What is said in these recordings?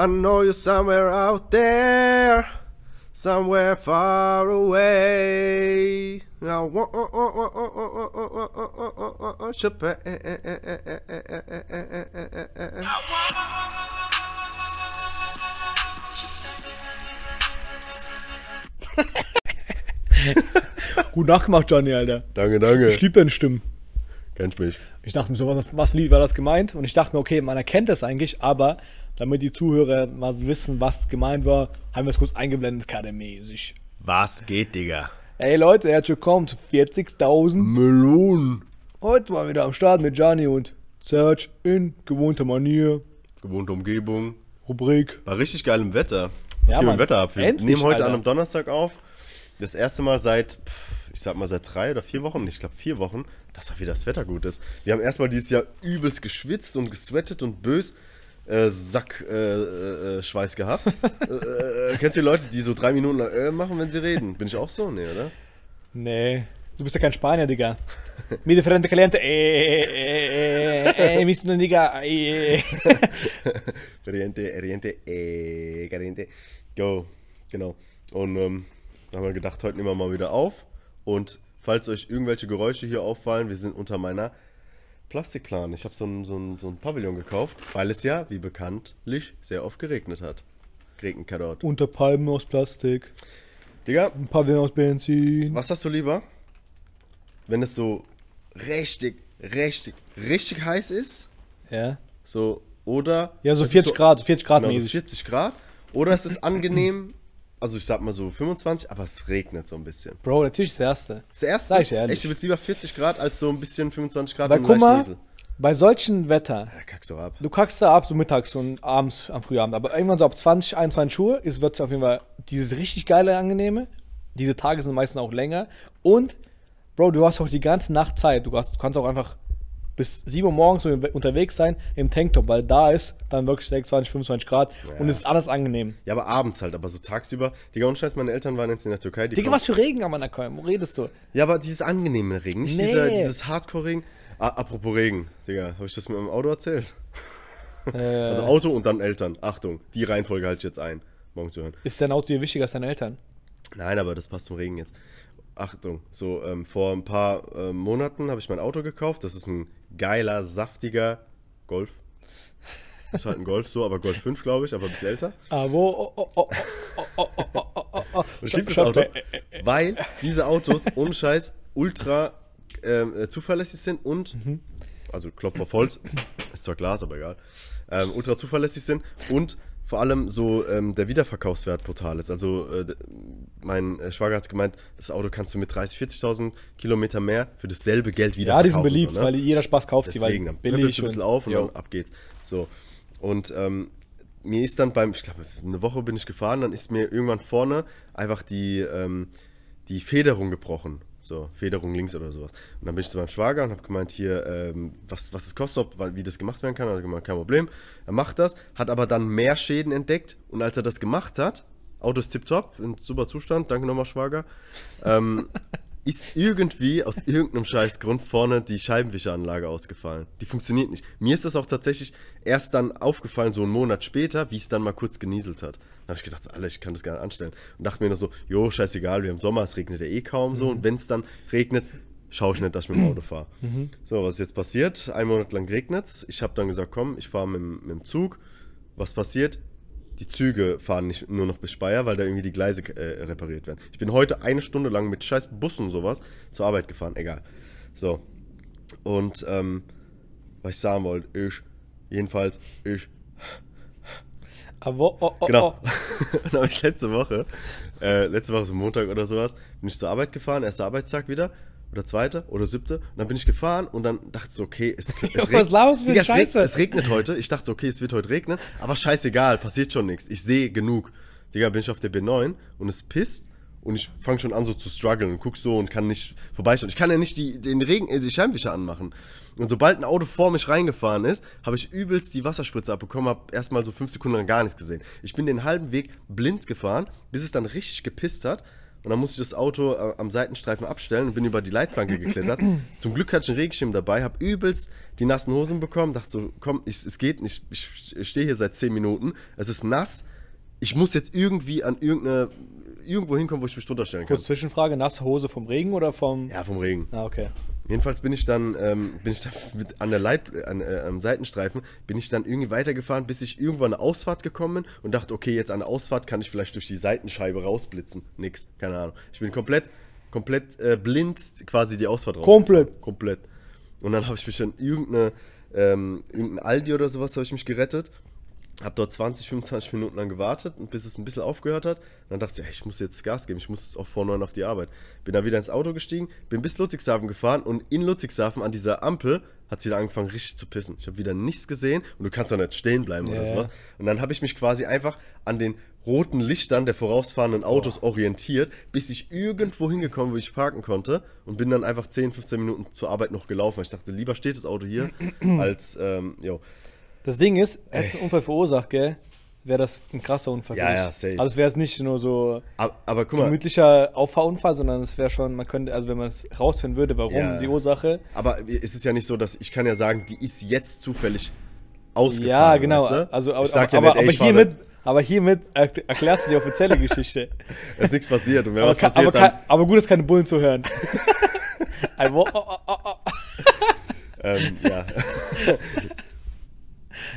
I know you're somewhere out there, somewhere far away. I want Gut nachgemacht, Johnny, Alter. Danke, danke. Ich liebe deine Stimmen. Kennst mich. Ich dachte mir so, was, was Lied war das gemeint? Und ich dachte mir, okay, man erkennt das eigentlich, aber damit die Zuhörer mal wissen, was gemeint war, haben wir es kurz eingeblendet, kadermäßig. Was geht, Digga? Ey Leute, herzlich willkommen zu 40.000. Melon. Heute mal wieder am Start mit Gianni und Serge in gewohnter Manier. Gewohnte Umgebung. Rubrik. War richtig geilem Wetter. Ja, Ja, Mann. im Wetter ab. Wir Endlich, nehmen heute Alter. an einem Donnerstag auf. Das erste Mal seit, pff, ich sag mal, seit drei oder vier Wochen, ich glaube vier Wochen, dass mal wieder das Wetter gut ist. Wir haben erstmal dieses Jahr übelst geschwitzt und gesweatet und bös äh, Sack äh, äh, äh, gehabt. äh, äh, kennst du die Leute, die so drei Minuten lang, machen, wenn sie reden? Bin ich auch so? Nee, oder? Nee, du bist ja kein Spanier, Digga. Mi differente caliente. Eh, eh, eh, eh, mi sono Digga. Eh. Oriente, Oriente, äh, Caliente. Go. Genau. Und ähm, haben wir gedacht, heute nehmen wir mal wieder auf. Und falls euch irgendwelche Geräusche hier auffallen, wir sind unter meiner Plastikplan. Ich habe so ein, so, ein, so ein Pavillon gekauft, weil es ja, wie bekanntlich, sehr oft geregnet hat. Regenkarot. Unter Palmen aus Plastik. Digga, Ein Pavillon aus Benzin. was hast du lieber? Wenn es so richtig, richtig, richtig heiß ist? Ja. So, oder. Ja, so es ist 40 Grad, 40 Grad Genau, mäßig. 40 Grad. Oder es ist angenehm, also ich sag mal so 25, aber es regnet so ein bisschen. Bro, natürlich das Erste. Das erste, Sag ich ehrlich. echt, du willst lieber 40 Grad als so ein bisschen 25 Grad Weil guck mal, bei solchen Wetter, Ja, kackst du ab. du kackst da ab, so mittags und abends am Frühabend, aber irgendwann so ab 20, 21 Uhr ist, wird es auf jeden Fall dieses richtig geile, angenehme. Diese Tage sind meistens auch länger. Und, Bro, du hast auch die ganze Nacht Zeit. Du, hast, du kannst auch einfach bis 7 Uhr morgens unterwegs sein im Tanktop, weil da ist dann wirklich 26, 25 Grad und es ist alles angenehm. Ja, aber abends halt, aber so tagsüber. Digga, und Scheiß, meine Eltern waren jetzt in der Türkei. Die Digga, was für Regen am Anakalm? Wo redest du? Ja, aber dieses angenehme Regen, nicht Nee. dieser, dieses Hardcore-Regen. Ah, apropos Regen, Digga, habe ich das mit meinem Auto erzählt? Äh, Also Auto und dann Eltern. Achtung, die Reihenfolge halte ich jetzt ein, morgen zu hören. ist dein Auto dir wichtiger als deine Eltern? Nein, aber das passt zum Regen jetzt. Achtung, so ähm, vor ein paar äh, Monaten habe ich mein Auto gekauft. Das ist ein geiler, saftiger Golf. Ist halt ein Golf so, aber Golf 5, glaube ich, aber ein bisschen älter. Aber oh, oh, oh, oh, oh, oh, oh. Und ich liebe das Auto, weil diese Autos, ohne Scheiß, ultra äh, zuverlässig sind und, mhm. also Klopfer Holz, ist zwar Glas, aber egal, ähm, ultra zuverlässig sind und vor allem so ähm, der Wiederverkaufswert brutal ist. Also äh, mein äh, Schwager hat gemeint, das Auto kannst du mit 30.000, 40.000 Kilometer mehr für dasselbe Geld wieder Ja, die sind beliebt, so, ne? weil jeder Spaß kauft die, weil Deswegen, billig du ein bisschen auf und Jo. dann ab geht's. So. Und ähm, mir ist dann beim, ich glaube, eine Woche bin ich gefahren, dann ist mir irgendwann vorne einfach die, ähm, die Federung gebrochen. So, Federung links oder sowas. Und dann bin ich zu meinem Schwager und habe gemeint, hier, ähm, was, was es kostet, ob, wie das gemacht werden kann. Er hat gemeint, kein Problem. Er macht das, hat aber dann mehr Schäden entdeckt. Und als er das gemacht hat, Auto ist tipptopp, in super Zustand, danke nochmal, Schwager, ähm, ist irgendwie aus irgendeinem Scheißgrund vorne die Scheibenwischeranlage ausgefallen. Die funktioniert nicht. Mir ist das auch tatsächlich erst dann aufgefallen, so einen Monat später, wie es dann mal kurz genieselt hat. Da habe ich gedacht, Alter, ich kann das gar nicht anstellen. Und dachte mir nur so, jo, scheißegal, wir haben Sommer, es regnet ja eh kaum so. Und wenn es dann regnet, schaue ich nicht, dass ich mit dem Auto fahre. So, was ist jetzt passiert? Ein Monat lang regnet es. Ich habe dann gesagt, komm, ich fahre mit, mit dem Zug. Was passiert? Die Züge fahren nicht nur noch bis Speyer, weil da irgendwie die Gleise äh, repariert werden. Ich bin heute eine Stunde lang mit scheiß Bussen und sowas zur Arbeit gefahren. Egal. So. Und, ähm, was ich sagen wollte, ich, jedenfalls, ich, Aber, oh, oh, genau. oh. Dann habe ich letzte Woche, äh, letzte Woche so Montag oder sowas, bin ich zur Arbeit gefahren, erster Arbeitstag wieder. Oder zweiter oder siebte. Und dann bin ich gefahren und dann dachte ich so, okay, es, es was laberst du für Digga, es, Scheiße? reg- es regnet heute. Ich dachte so, okay, es wird heute regnen. Aber scheißegal, passiert schon nichts. Ich sehe genug. Digga, bin ich auf der B9 und es pisst. Und ich fange schon an so zu strugglen und guck so und kann nicht vorbeischauen. Ich kann ja nicht die, den Regen, äh, die Scheinwischer anmachen. Und sobald ein Auto vor mich reingefahren ist, habe ich übelst die Wasserspritze abbekommen, habe erstmal so fünf Sekunden lang gar nichts gesehen. Ich bin den halben Weg blind gefahren, bis es dann richtig gepisst hat. Und dann musste ich das Auto äh, am Seitenstreifen abstellen und bin über die Leitplanke geklettert. Zum Glück hatte ich einen Regenschirm dabei, habe übelst die nassen Hosen bekommen, dachte so, komm, ich, es geht nicht, ich, ich stehe hier seit 10 Minuten, es ist nass, ich muss jetzt irgendwie an irgendeine, irgendwo hinkommen, wo ich mich drunter stellen kann. Kurz Zwischenfrage, nasse Hose vom Regen oder vom... Ja, vom Regen. Ah, okay. Jedenfalls bin ich dann, ähm, bin ich dann mit, an der Leit, an, äh, am Seitenstreifen, bin ich dann irgendwie weitergefahren, bis ich irgendwo an eine Ausfahrt gekommen bin und dachte, okay, jetzt an der Ausfahrt kann ich vielleicht durch die Seitenscheibe rausblitzen. Nix, keine Ahnung. Ich bin komplett, komplett äh, blind quasi die Ausfahrt raus. Komplett. Komplett. Und dann habe ich mich in irgendeine, ähm, irgendein Aldi oder sowas habe ich mich gerettet. Hab dort 20, 25 Minuten lang gewartet, bis es ein bisschen aufgehört hat. Und dann dachte ich, ey, ich muss jetzt Gas geben, ich muss auch vor neun auf die Arbeit. Bin dann wieder ins Auto gestiegen, bin bis Ludwigshafen gefahren und in Ludwigshafen an dieser Ampel hat es wieder angefangen richtig zu pissen. Ich habe wieder nichts gesehen und du kannst doch nicht stehen bleiben oder sowas. Und dann habe ich mich quasi einfach an den roten Lichtern der vorausfahrenden Autos orientiert, bis ich irgendwo hingekommen, wo ich parken konnte und bin dann einfach 10, 15 Minuten zur Arbeit noch gelaufen. Ich dachte, lieber steht das Auto hier, als, ähm, jo. Das Ding ist, hättest du einen Unfall verursacht, gell? Wäre das ein krasser Unfall Ja, ja, safe. Also es wäre es nicht nur so Aber, aber guck mal, gemütlicher Auffahrunfall, sondern es wäre schon, man könnte, also wenn man es rausfinden würde, warum, Ja. die Ursache. Aber es ist ja nicht so, dass ich kann ja sagen, die ist jetzt zufällig ausgefahren. Ja, genau. Weißt du? Also, aber, ich sag aber, ja aber, nicht, ey, aber fahr hiermit, aber hiermit er- erklärst du die offizielle Geschichte. seit- ist nichts passiert. Und wenn aber, was passiert, aber, dann, ka- aber gut, ist keine Bullen zu hören. Ein Wo- oh, oh, oh, oh. ähm, ja.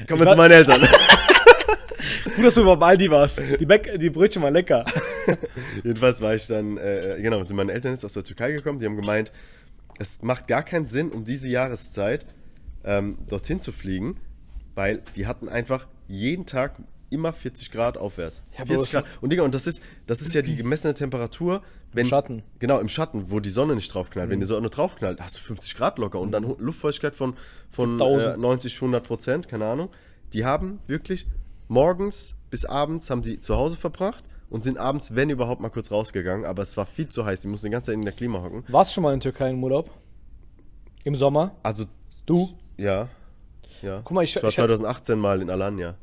Kommen wir zu meinen Eltern. Gut, dass du über Aldi warst. Die, Bäck die Brötchen waren lecker. Jedenfalls war ich dann, äh, genau, sind meine Eltern jetzt aus der Türkei gekommen. Die haben gemeint, es macht gar keinen Sinn, um diese Jahreszeit ähm, dorthin zu fliegen, weil die hatten einfach jeden Tag immer 40 Grad aufwärts. Ja, aber 40 schon- Grad. Und Digga, und das ist, das ist ja die gemessene Temperatur, wenn. Schatten. Genau, im Schatten, wo die Sonne nicht draufknallt. Wenn die Sonne draufknallt, hast du 50 Grad locker und dann Hu- Luftfeuchtigkeit von, von äh, 1000. 90, 100 Prozent, keine Ahnung. Die haben wirklich morgens bis abends haben die zu Hause verbracht und sind abends, wenn überhaupt, mal kurz rausgegangen. Aber es war viel zu heiß. Die mussten die ganze Zeit in der Klima hocken. Warst du schon mal in Türkei im Urlaub? Im Sommer? Also, Du? ja. Ja. Guck mal, ich- ich war ich- 2018 mal in Alanya.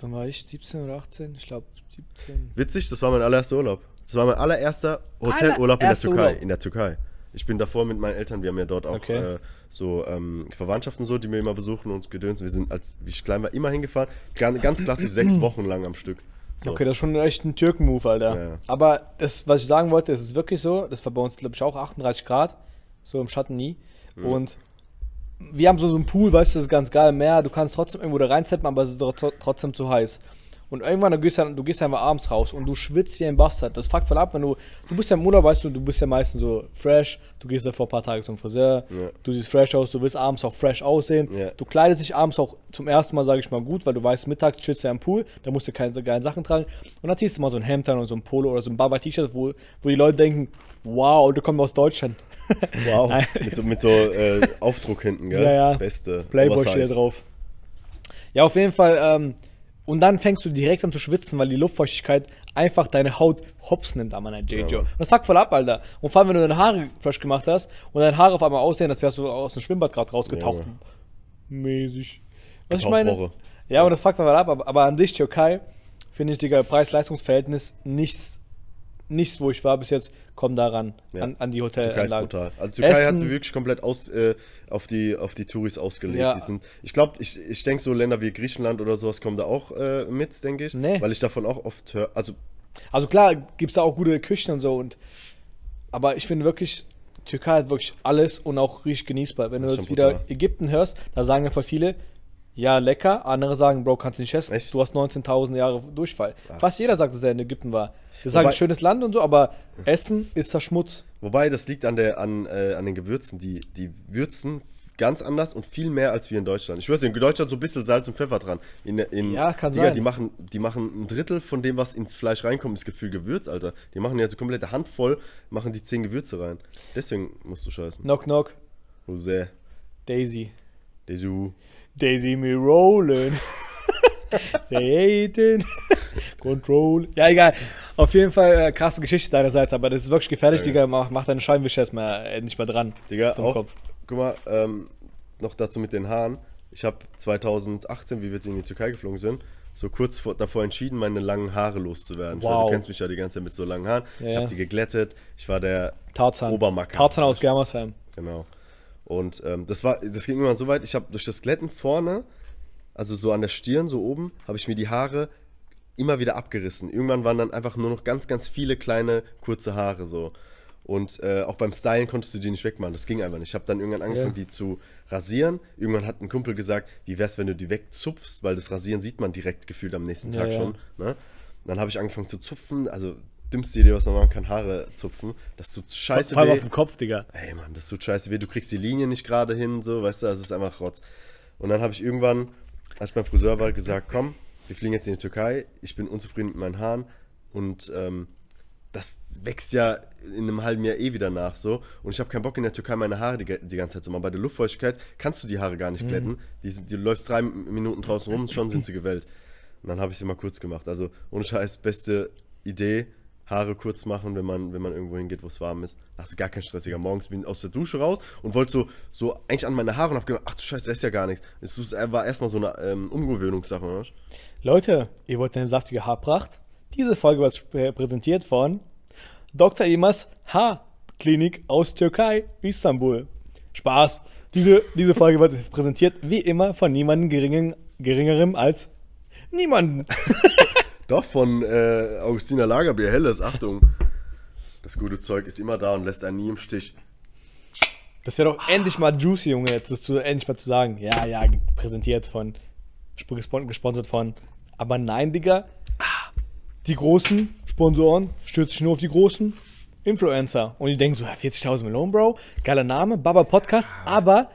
Wann war ich? 17 oder 18? Ich glaube 17. Witzig, das war mein allererster Urlaub. Das war mein allererster Hotelurlaub in der Türkei. Urlaub. In der Türkei. Ich bin davor mit meinen Eltern, wir haben ja dort auch Okay. äh, so ähm, Verwandtschaften so, die wir immer besuchen und uns gedöns. Wir sind, als wie ich klein war, immer hingefahren. Ganz, klassisch sechs Wochen lang am Stück. So. Okay, das ist schon echt ein Türken-Move, Alter. Ja, ja. Aber das, was ich sagen wollte, es ist wirklich so, das war bei uns, glaube ich, auch 38 Grad, so im Schatten nie. Und wir haben so, so einen Pool, weißt du, das ist ganz geil, Meer, du kannst trotzdem irgendwo da reinsteppen, aber es ist trotzdem zu heiß. Und irgendwann, du gehst, dann, du gehst einfach abends raus und du schwitzt wie ein Bastard. Das fuckt voll ab, wenn du, du bist ja im Urlaub, weißt du, du bist ja meistens so fresh, du gehst ja vor ein paar Tagen zum Friseur, Ja. du siehst fresh aus, du willst abends auch fresh aussehen. Ja. Du kleidest dich abends auch zum ersten Mal, sage ich mal, gut, weil du weißt, mittags chillst du ja im Pool, da musst du keine so geilen Sachen tragen. Und dann ziehst du mal so ein Hemd an und so ein Polo oder so ein Baba-T-Shirt, wo, wo die Leute denken, wow, du kommst aus Deutschland. Wow. Mit so, mit so äh, Aufdruck hinten, gell? Ja, ja. Beste. Playboy steht drauf. Ja, auf jeden Fall. Ähm, und dann fängst du direkt an zu schwitzen, weil die Luftfeuchtigkeit einfach deine Haut hops nimmt an meiner JJ. Ja, und das fuckt voll ab, Alter. Und vor allem, wenn du deine Haare fresh gemacht hast und deine Haare auf einmal aussehen, als wärst du aus dem Schwimmbad gerade rausgetaucht. Ja, Mäßig. Was ich meine? Woche. Ja, und das fuckt voll ab. Aber, aber an sich, Türkei, finde ich, Digga, Preis-Leistungs-Verhältnis nichts, nichts, wo ich war bis jetzt, kommt daran, Ja. an, an die Türkei ist brutal. Also Türkei hat Essen- sie wirklich komplett aus, äh, auf, die, auf die Touris ausgelegt. Ja. Sind, ich glaube, ich, ich denke so Länder wie Griechenland oder sowas kommen da auch äh, mit, denke ich. Nee. Weil ich davon auch oft höre. Also Also klar, gibt es da auch gute Küchen und so. Und, aber ich finde wirklich, Türkei hat wirklich alles und auch richtig genießbar. Wenn du jetzt wieder. Ägypten hörst, da sagen einfach viele, ja, lecker. Andere sagen, Bro, kannst du nicht essen. Echt? Du hast 19.000 Jahre Durchfall. Ach. Fast jeder sagt, dass er in Ägypten war. Wir sagen, Wobei- schönes Land und so, aber Essen ist das Schmutz. Wobei, das liegt an, der, an, äh, an den Gewürzen. Die, die würzen ganz anders und viel mehr als wir in Deutschland. Ich weiß nicht, in Deutschland so ein bisschen Salz und Pfeffer dran. In, in, Ja, kann Digga, sein. Die machen, die machen ein Drittel von dem, was ins Fleisch reinkommt, ist Gefühl Gewürz, Alter. Die machen ja so komplette Handvoll, machen die zehn Gewürze rein. Deswegen musst du scheißen. Knock, knock. Jose, Daisy. Daisy me rolling. Say it Control. Ja, egal. Auf jeden Fall äh, krasse Geschichte deinerseits, aber das ist wirklich gefährlich, Ja. Digga. Mach, mach deine Scheinwischer erstmal äh, nicht mehr dran. Digga, auch, Kopf. guck mal, ähm, noch dazu mit den Haaren. ich habe 2018, wie wir jetzt in die Türkei geflogen sind, so kurz vor, davor entschieden, meine langen Haare loszuwerden. Ich weiß, Wow. du kennst mich ja die ganze Zeit mit so langen Haaren. Ich Ja. habe die geglättet. Ich war der Tarzan. Obermacker. Tarzan aus Germersheim. Genau. Und ähm, das war, das ging immer so weit, ich habe durch das Glätten vorne, also so an der Stirn, so oben, habe ich mir die Haare immer wieder abgerissen. Irgendwann waren dann einfach nur noch ganz, ganz viele kleine, kurze Haare so. Und äh, auch beim Stylen konntest du die nicht wegmachen. Das ging einfach nicht. Ich habe dann irgendwann angefangen, Ja. die zu rasieren. Irgendwann hat ein Kumpel gesagt, wie wär's, wenn du die wegzupfst, weil das Rasieren sieht man direkt gefühlt am nächsten Tag ja. schon. Ne? Dann habe ich angefangen zu zupfen. Also dümmste Idee, was man machen kann, Haare zupfen. Das tut scheiße Vor allem weh. auf dem Kopf, Digga. Ey, Mann, das tut scheiße weh. Du kriegst die Linie nicht gerade hin, so, weißt du, das ist einfach Rotz. Und dann habe ich irgendwann, als ich beim Friseur war, gesagt, komm, wir fliegen jetzt in die Türkei. Ich bin unzufrieden mit meinen Haaren und ähm, das wächst ja in einem halben Jahr eh wieder nach, so. Und ich habe keinen Bock in der Türkei meine Haare die, die ganze Zeit zu machen. Bei der Luftfeuchtigkeit kannst du die Haare gar nicht glätten. Die, du läufst drei Minuten draußen rum, schon sind sie gewellt. Und dann habe ich sie mal kurz gemacht. Also, ohne Scheiß, beste Idee. Haare kurz machen, wenn man, wenn man irgendwo hingeht, wo es warm ist. Das ist gar kein stressiger. Morgens bin ich aus der Dusche raus und wollte so, so eigentlich an meine Haare und hab gedacht, ach du Scheiße, das ist ja gar nichts. Es war erstmal so eine ähm, Umgewöhnungssache, oder? Leute, ihr wollt eine saftige Haarpracht? Diese Folge wird präsentiert von Dr. Imas Haarklinik aus Türkei, Istanbul. Spaß. Diese, diese Folge wird präsentiert wie immer von niemandem geringerem als niemanden. Doch, von äh, Augustina Lagerbier, helles, Achtung. Das gute Zeug ist immer da und lässt einen nie im Stich. Das wäre doch endlich mal juicy, Junge, jetzt das zu, endlich mal zu sagen. Ja, ja, präsentiert von, gespon- gesponsert von. Aber nein, Digga. Die großen Sponsoren stürzen sich nur auf die großen Influencer. Und die denken so, ja, 40.000 Millionen, Bro. Geiler Name, Baba Podcast. Aber,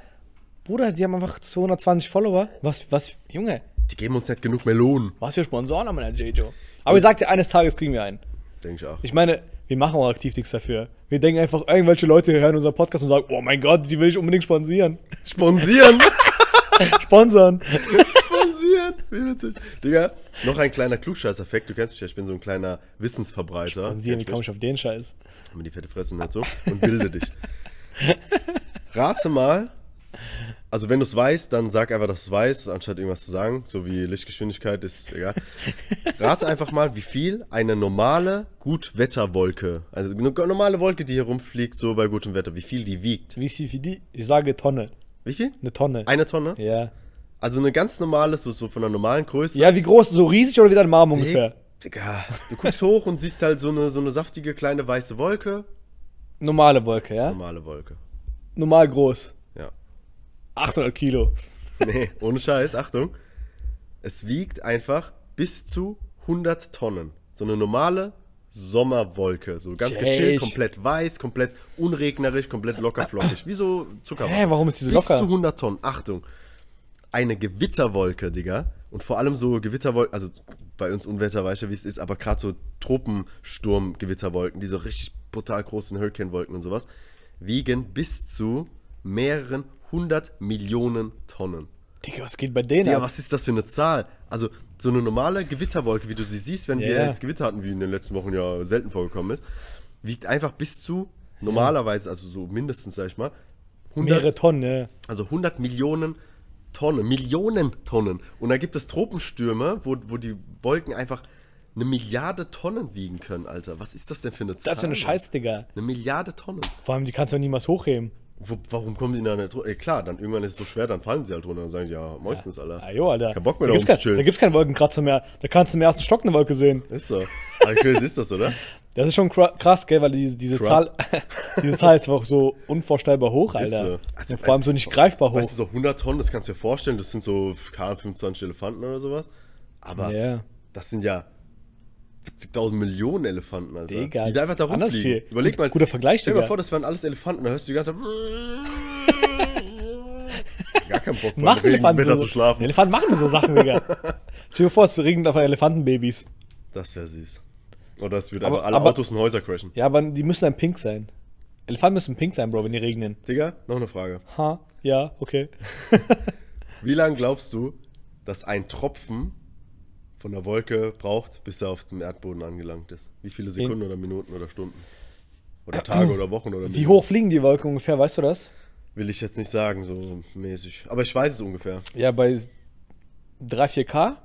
Bruder, die haben einfach 220 Follower. Was, was, Junge, Die geben uns nicht genug Melonen, was für Sponsoren haben wir denn, J-Jo? Aber ich sag dir, eines Tages kriegen wir einen. denke ich auch. Ich meine, wir machen auch aktiv nichts dafür. Wir denken einfach, irgendwelche Leute hören unseren Podcast und sagen, oh mein Gott, die will ich unbedingt sponsieren. Sponsieren! Sponsern. Sponsieren! Wie witzig. Digga, noch ein kleiner Klugscheiß-Effekt. Du kennst mich ja, ich bin so ein kleiner Wissensverbreiter. Sponsieren, wie komme ich auf den Scheiß? Mit die fette Fresse und so. Und bilde dich. Rate mal. Also, wenn du es weißt, dann sag einfach, dass du es weißt, anstatt irgendwas zu sagen. So wie Lichtgeschwindigkeit ist egal. Rate einfach mal, wie viel eine normale Gutwetterwolke, also eine normale Wolke, die hier rumfliegt, so bei gutem Wetter, wie viel die wiegt. Wie viel die? Ich sage Tonne. Wie viel? Eine Tonne. Eine Tonne? ja. Also eine ganz normale, so, so von einer normalen Größe. Ja, wie groß? So riesig oder wie dein Arm ungefähr? Digga, du guckst hoch und siehst halt so eine, so eine saftige kleine weiße Wolke. Normale Wolke, ja? Normale Wolke. Normal groß. Ja. 800 Kilo. Nee, ohne Scheiß, Achtung. Es wiegt einfach bis zu 100 Tonnen. So eine normale Sommerwolke. So ganz gechillt, komplett weiß, komplett unregnerisch, komplett lockerflockig. Wie so Zuckerwatte. Hä, warum ist die so bis locker? zu 100 Tonnen. Achtung. Eine Gewitterwolke, Digga. Und vor allem so Gewitterwolken, also bei uns Unwetter, weißt du, wie es ist, aber gerade so Tropensturm-Gewitterwolken, die so richtig brutal großen Hurricane-Wolken und sowas, wiegen bis zu mehreren hundert Millionen Tonnen. Digga, was geht bei denen Ja, ab? was ist das für eine Zahl? Also, so eine normale Gewitterwolke, wie du sie siehst, wenn Ja, wir jetzt Gewitter hatten, wie in den letzten Wochen ja selten vorgekommen ist, wiegt einfach bis zu, normalerweise, also so mindestens, sag ich mal, 100, Mehrere Tonnen, ja. also 100 Millionen Tonnen, Millionen Tonnen. Und da gibt es Tropenstürme, wo, wo die Wolken einfach eine Milliarde Tonnen wiegen können, Alter. Was ist das denn für eine Zahl? Das ist eine? Scheiß, Digga. Eine Milliarde Tonnen. Vor allem, die kannst du ja niemals hochheben. Wo, warum kommen die da nicht runter? Ey, klar, dann irgendwann ist es so schwer, dann fallen sie halt runter. Dann sagen sie, ja, meistens, Alter. Ah, jo, Alter. Kein Bock mehr da da gibt's kein. Da gibt's keinen Wolkenkratzer mehr. Da kannst du im ersten Stock eine Wolke sehen. Ist so. Aber crazy ist das, oder? Das ist schon kra- krass, gell, weil diese, diese. Zahl, diese Zahl ist einfach so unvorstellbar hoch, Alter. so. Also- Und vor allem so nicht greifbar hoch. Weißt du, so 100 Tonnen, das kannst du dir vorstellen, das sind so keine Ahnung, 25 Elefanten oder sowas. Aber Ja. das sind ja 40.000 Millionen Elefanten, Alter. Digga, die da einfach da rumfliegen. Überleg mal. Guter Vergleich, Stell dir mal vor, das wären alles Elefanten, da hörst du die ganze Zeit. Gar keinen Bock, Machen Elefanten so. zu schlafen. Elefanten machen so Sachen, Digga. Stell dir vor, es regnet einfach Elefantenbabys. Das wäre süß. Oder es wird Aber- alle aber- Autos und Häuser crashen. Ja, aber die müssen dann pink sein. Elefanten müssen pink sein, Bro, wenn die regnen. Digga, noch eine Frage. Ha, ja, okay. Wie lange glaubst du, dass ein Tropfen von der Wolke braucht, bis er auf dem Erdboden angelangt ist? Wie viele Sekunden oder Minuten oder Stunden? Oder Tage oder Wochen oder Wie hoch fliegen die Wolken ungefähr, weißt du das? Will ich jetzt nicht sagen, so mäßig. Aber ich weiß es ungefähr. Ja, bei 3, 4K?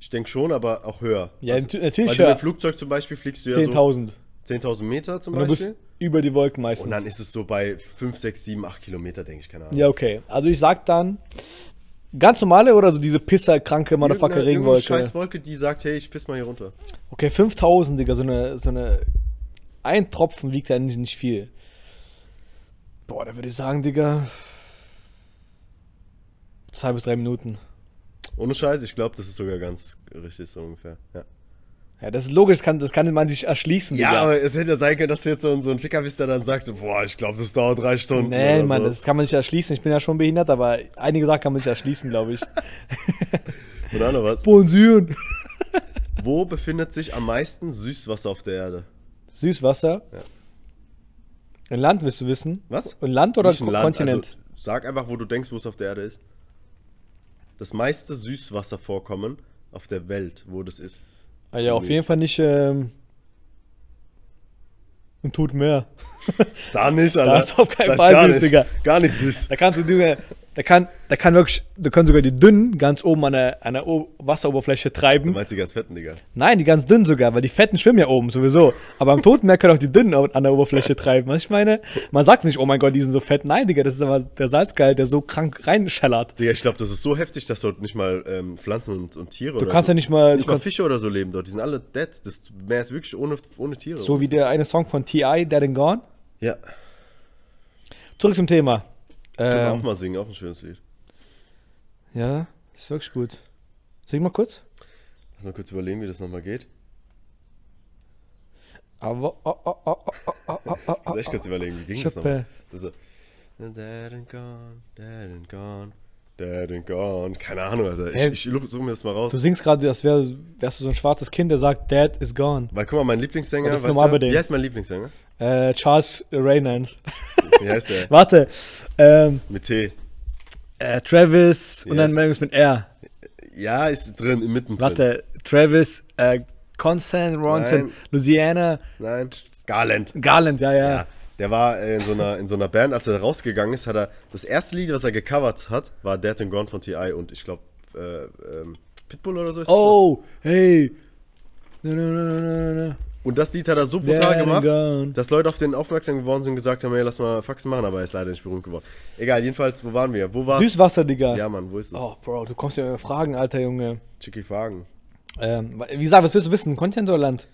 Ich denke schon, aber auch höher. Ja, Also, natürlich Weil höher. mit dem Flugzeug zum Beispiel fliegst du ja so 10.000. 10.000 Meter zum Und du bist Beispiel. über die Wolken meistens. Und dann ist es so bei 5, 6, 7, 8 Kilometer, denke ich, keine Ahnung. ja, okay. Also ich sag dann ganz normale oder so diese pisserkranke Motherfucker Irgendeine- irgendeine Regenwolke. Scheißwolke, die sagt, hey, ich piss mal hier runter. Okay, 5000, Digga, so eine, so eine. Ein Tropfen wiegt ja nicht, nicht viel. Boah, da würde ich sagen, Digga. Zwei bis drei Minuten. Ohne Scheiß, ich glaube, das ist sogar ganz richtig so ungefähr. Ja, Ja, das ist logisch, das kann, das kann man sich erschließen, ja Digga. aber es hätte ja sein können, dass du jetzt so, so ein Ficker bist, der dann sagt, so, boah, ich glaube, das dauert drei Stunden. Nee, Mann, so. das kann man nicht erschließen. Ich bin ja schon behindert, aber einige Sachen kann man nicht erschließen, glaube ich. Oder noch was? Bonjour. Wo befindet sich am meisten Süßwasser auf der Erde? Süßwasser. Ja. Ein Land willst du wissen? Was? Ein Land oder ein Ko- Land, Kontinent? Also, sag einfach, wo du denkst, wo es auf der Erde ist. Das meiste Süßwasservorkommen auf der Welt, wo das ist. Ah, ja, auf jeden Fall nicht ähm, im Todmeer. Da nicht, Alter. Da ist auf keinen Fall gar süß, Digga. Gar nicht süß. Da kannst du, Digga, da kann, da kann wirklich, da können sogar die dünnen ganz oben an der, an der O- Wasseroberfläche Du treiben. meinst die ganz fetten, Digga. Nein, die ganz dünnen sogar, weil die fetten schwimmen ja oben sowieso. Aber am Toten Meer können auch die dünnen an der Oberfläche treiben. Was ich meine, man sagt nicht, oh mein Gott, die sind so fett. Nein, Digga, das ist aber der Salzgehalt, der so krank reinschellert. Digga, ich glaube, das ist so heftig, dass dort nicht mal ähm, Pflanzen und, und Tiere Du kannst so, ja nicht mal, nicht du mal Fische oder so leben dort. Die sind alle dead. Das Meer ist wirklich ohne, ohne Tiere. so wie der eine Song von T.I., Dead and Gone. ja, Zurück zum Thema. Können ähm, auch mal singen, auch ein schönes Lied. Ja, ist wirklich gut. Sing mal kurz. Lass mal kurz überlegen, wie das nochmal geht. Aber. Oh, oh, oh, oh, oh, oh, oh, oh, kurz überlegen, wie ging Schuppe. das nochmal? That and gone, that and gone dead and gone. Keine Ahnung, Alter. Ich, Hä? ich suche mir das mal raus. Du singst gerade, als wär, wärst du so ein schwarzes Kind, der sagt, Dad is gone. Weil guck mal, mein Lieblingssänger, Das ist normal bei wie heißt mein Lieblingssänger? Äh, Charles Raynand. Wie heißt der? Warte. Ähm, Mit T. äh, Travis und dann Yes. irgendwas mit R. Ja, ist drin, im Mitten Warte. Travis, äh, Constant, Ronson. Louisiana, Nein, Garland. Garland, ja, ja. Ja, der war äh, in so, einer, in so einer Band, als er rausgegangen ist, hat er, das erste Lied, was er gecovert hat, war Dead and Gone von T.I. und ich glaube, äh, ähm, Pitbull oder so ist das, ne? Oh, hey. No, no, no, no, no, no. Und das Lied hat er so Dead brutal and gemacht, dass Leute auf den aufmerksam geworden sind und gesagt haben, hey, lass mal Faxen machen, aber er ist leider nicht berühmt geworden. Egal, jedenfalls, wo waren wir? Wo war's? Süßwasser, Digga. Ja, Mann, wo ist das? Oh, Bro, du kommst ja mit Fragen, alter Junge. Chicky Fragen. Ähm, wie gesagt, was willst du wissen? Kontinent oder Land?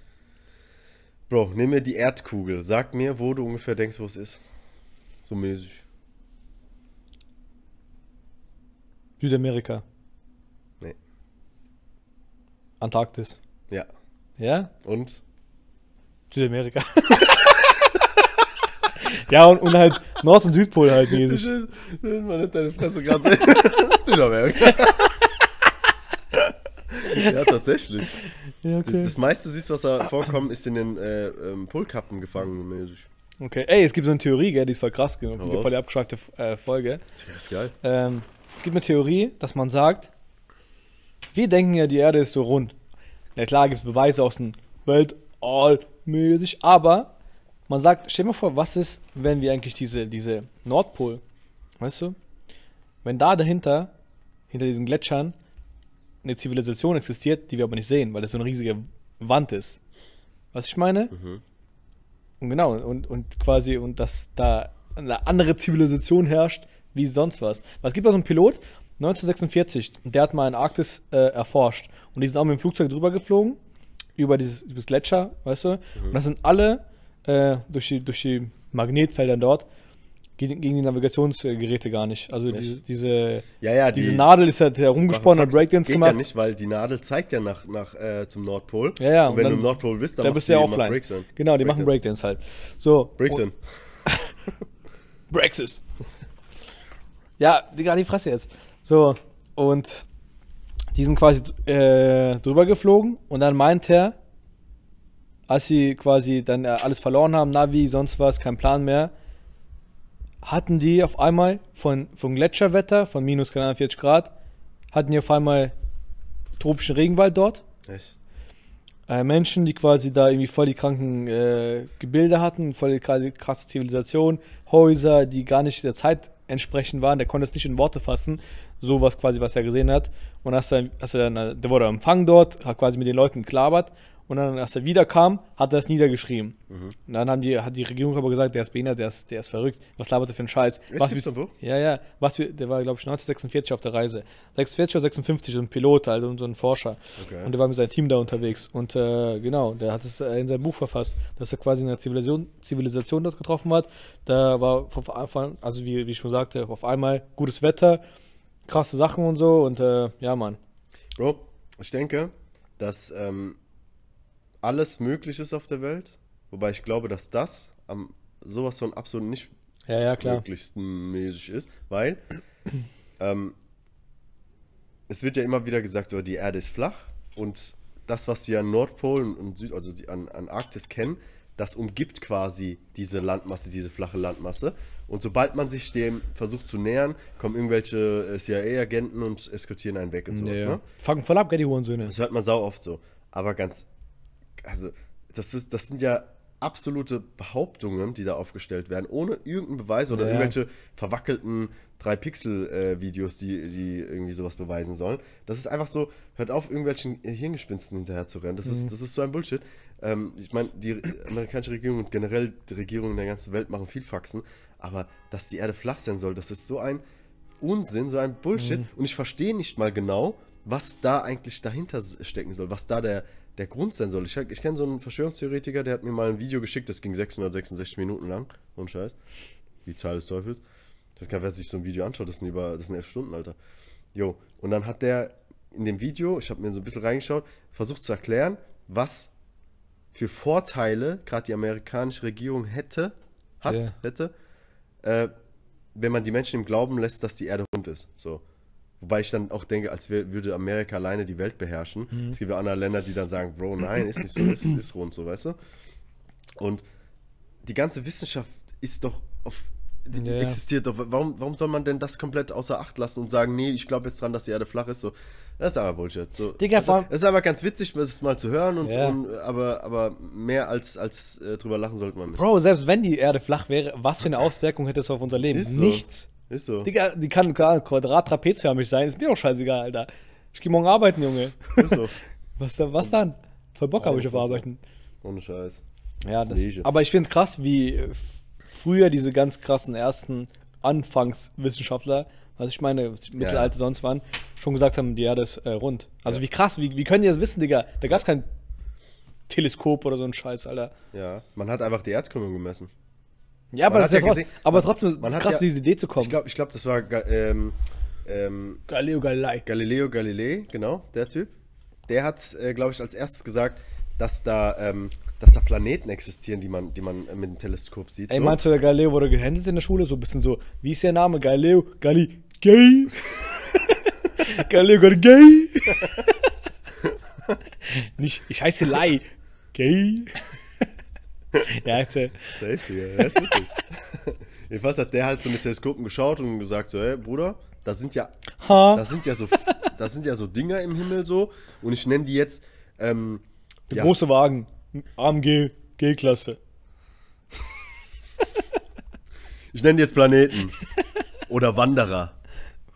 Bro, nimm mir die Erdkugel. Sag mir, wo du ungefähr denkst, wo es ist. So mäßig. Südamerika. Nee. Antarktis. Ja. Ja? Und? Südamerika. ja, und, und halt Nord- und Südpol halt mäßig. Man hat deine Fresse gerade sehen. Südamerika. ja, tatsächlich. Ja, Das, das meiste Süßwasservorkommen ist in den äh, ähm, Polkappen gefangen, mäßig. Okay, ey, es gibt so eine Theorie, gell, die ist voll krass, Hau die voll die abgeschrankte äh, Folge. Das ist geil. Ähm, es gibt eine Theorie, dass man sagt, wir denken ja, die Erde ist so rund. Ja klar, gibt es Beweise aus dem Weltall mäßig, aber man sagt, stell dir mal vor, was ist, wenn wir eigentlich diese, diese Nordpol, weißt du, wenn da dahinter, hinter diesen Gletschern, eine Zivilisation existiert, die wir aber nicht sehen, weil das so eine riesige Wand ist. Was ich meine? Mhm. Und genau, und, und quasi, und dass da eine andere Zivilisation herrscht, wie sonst was. Es gibt auch so einen Pilot, 1946, und der hat mal in Arktis äh, erforscht. Und die sind auch mit dem Flugzeug drüber geflogen, über dieses, das Gletscher, weißt du? Und das sind alle äh, durch, die, durch die Magnetfelder dort, gegen, gegen die Navigationsgeräte gar nicht. Also diese, diese, Ja, ja, die, diese Nadel ist ja herumgesponnen, hat Breakdance geht gemacht. ja nicht, weil die Nadel zeigt ja nach, nach äh, zum Nordpol. Ja, ja, Und wenn und du dann- im Nordpol bist, dann Da machst bist du ja die offline. Breakdance. Genau, die machen Breakdance halt. So. Breakdance. Brexit. ja, Digga, die Fresse jetzt. So, und die sind quasi äh, drüber geflogen und dann meint er, als sie quasi dann äh, alles verloren haben, Navi, sonst was, kein Plan mehr, hatten die auf einmal von, vom Gletscherwetter, von minus keine Ahnung, 40 Grad, hatten die auf einmal tropischen Regenwald dort. Echt? äh, Menschen, die quasi da irgendwie voll die kranken äh, Gebilde hatten, voll die kra- krasse Zivilisation, Häuser, die gar nicht der Zeit entsprechend waren. Der konnte es nicht in Worte fassen, sowas quasi, was er gesehen hat. Und er, als er dann, der wurde empfangen dort, hat quasi mit den Leuten gelabert. Und dann, als er wiederkam, hat er es niedergeschrieben. Mhm. Und dann haben die, hat die Regierung aber gesagt, der ist behindert, der ist, der ist verrückt. Was labert er für einen Scheiß? Echt? was Buch? Ja, ja. Was wir, der war, glaube ich, 1946 auf der Reise. 46 oder 56, so ein Pilot und so ein Forscher. Okay. Und der war mit seinem Team da unterwegs. Und äh, genau, der hat es äh, in seinem Buch verfasst, dass er quasi eine Zivilisation, Zivilisation dort getroffen hat. Da war von Anfang, also wie, wie ich schon sagte, auf einmal gutes Wetter, krasse Sachen und so. Und äh, ja, Mann. Bro, ich denke, dass ähm, alles möglich ist auf der Welt. Wobei ich glaube, dass das am sowas von absolut nicht Ja, ja, klar. möglichsten mäßig ist, weil ähm, es wird ja immer wieder gesagt, so, die Erde ist flach und das, was wir an Nordpol und Süd, also die, an, an Arktis kennen, das umgibt quasi diese Landmasse, diese flache Landmasse. Und sobald man sich dem versucht zu nähern, kommen irgendwelche äh, CIA-Agenten und eskortieren einen weg und Ja, sowas. ja. Ne? Fangen voll ab, gell, die Hurensöhne. Das hört man sau oft so. Aber ganz, also, das, ist, das sind ja absolute Behauptungen, die da aufgestellt werden, ohne irgendeinen Beweis oder Ja, irgendwelche verwackelten 3-Pixel-Videos, die, die irgendwie sowas beweisen sollen. Das ist einfach so, hört auf, irgendwelchen Hirngespinsten hinterher zu rennen. Das, Mhm. ist, das ist so ein Bullshit. Ähm, ich meine, die amerikanische Regierung und generell die Regierungen der ganzen Welt machen viel Faxen, aber dass die Erde flach sein soll, das ist so ein Unsinn, so ein Bullshit. Mhm. Und ich verstehe nicht mal genau, was da eigentlich dahinter stecken soll, was da der, der Grund sein soll. Ich, ich kenne so einen Verschwörungstheoretiker, der hat mir mal ein Video geschickt, das ging 666 Minuten lang. Ohne Scheiß. Die Zahl des Teufels. Ich weiß gar nicht, wer sich so ein Video anschaut, das sind über, das sind elf Stunden, Alter. Jo, und dann hat der in dem Video, ich habe mir so ein bisschen reingeschaut, versucht zu erklären, was für Vorteile gerade die amerikanische Regierung hätte, hat, Ja. hätte, äh, wenn man die Menschen im Glauben lässt, dass die Erde rund ist. So. Wobei ich dann auch denke, als würde Amerika alleine die Welt beherrschen. Mhm. Es gibt ja andere Länder, die dann sagen, Bro, nein, ist nicht so, ist, ist rund, so, weißt du? Und die ganze Wissenschaft ist doch auf. Die Ja, ja. existiert doch. Warum, warum soll man denn das komplett außer Acht lassen und sagen, nee, ich glaube jetzt dran, dass die Erde flach ist? So, das ist aber Bullshit. So, Digga, also, es ist aber ganz witzig, es mal zu hören, und, Ja. und aber, aber mehr als, als äh, drüber lachen sollte man nicht. Bro, selbst wenn die Erde flach wäre, was für eine Auswirkung hätte es auf unser Leben? So. Nichts. Ist so. Digga, die kann quadrat trapezförmig sein, ist mir doch scheißegal, Alter. Ich geh morgen arbeiten, Junge. Ist so. Was, da- was dann? Voll Bock habe ich auf. Arbeiten. Ohne Scheiß. Ja, Das ist das, aber ich finde krass, wie äh, früher diese ganz krassen ersten Anfangswissenschaftler, was ich meine, was Mittelalter sonst waren, schon gesagt haben, die Erde ist äh, rund. Also Ja. wie krass, wie, wie können die das wissen, Digga? Da gab es kein Teleskop oder so ein Scheiß, Alter. Ja, man hat einfach die Erdkrümmung gemessen. Ja, aber, ja gesehen- aber man- trotzdem man hat krass, ja- diese Idee zu kommen. Ich glaube, ich glaub, das war ähm, ähm, Galileo Galilei. Galileo Galilei, genau, der Typ. Der hat, äh, glaube ich, als erstes gesagt, dass da, ähm, dass da Planeten existieren, die man, die man äh, mit dem Teleskop sieht. Ey, so. meinst du, der Galileo wurde gehandelt in der Schule? So ein bisschen so, wie ist der Name? Galileo Galilei. Galileo Galilei. Nicht, ich heiße Lai. Gay. ja, jetzt, äh, Safe, Digga. Ja, ist witzig. Jedenfalls hat der halt so mit Teleskopen geschaut und gesagt so, hey, Bruder, da sind ja, ha. da sind ja so, da sind ja so Dinger im Himmel so und ich nenne die jetzt, ähm, Der ja, große Wagen. AMG, G-Klasse. ich nenne die jetzt Planeten. Oder Wanderer.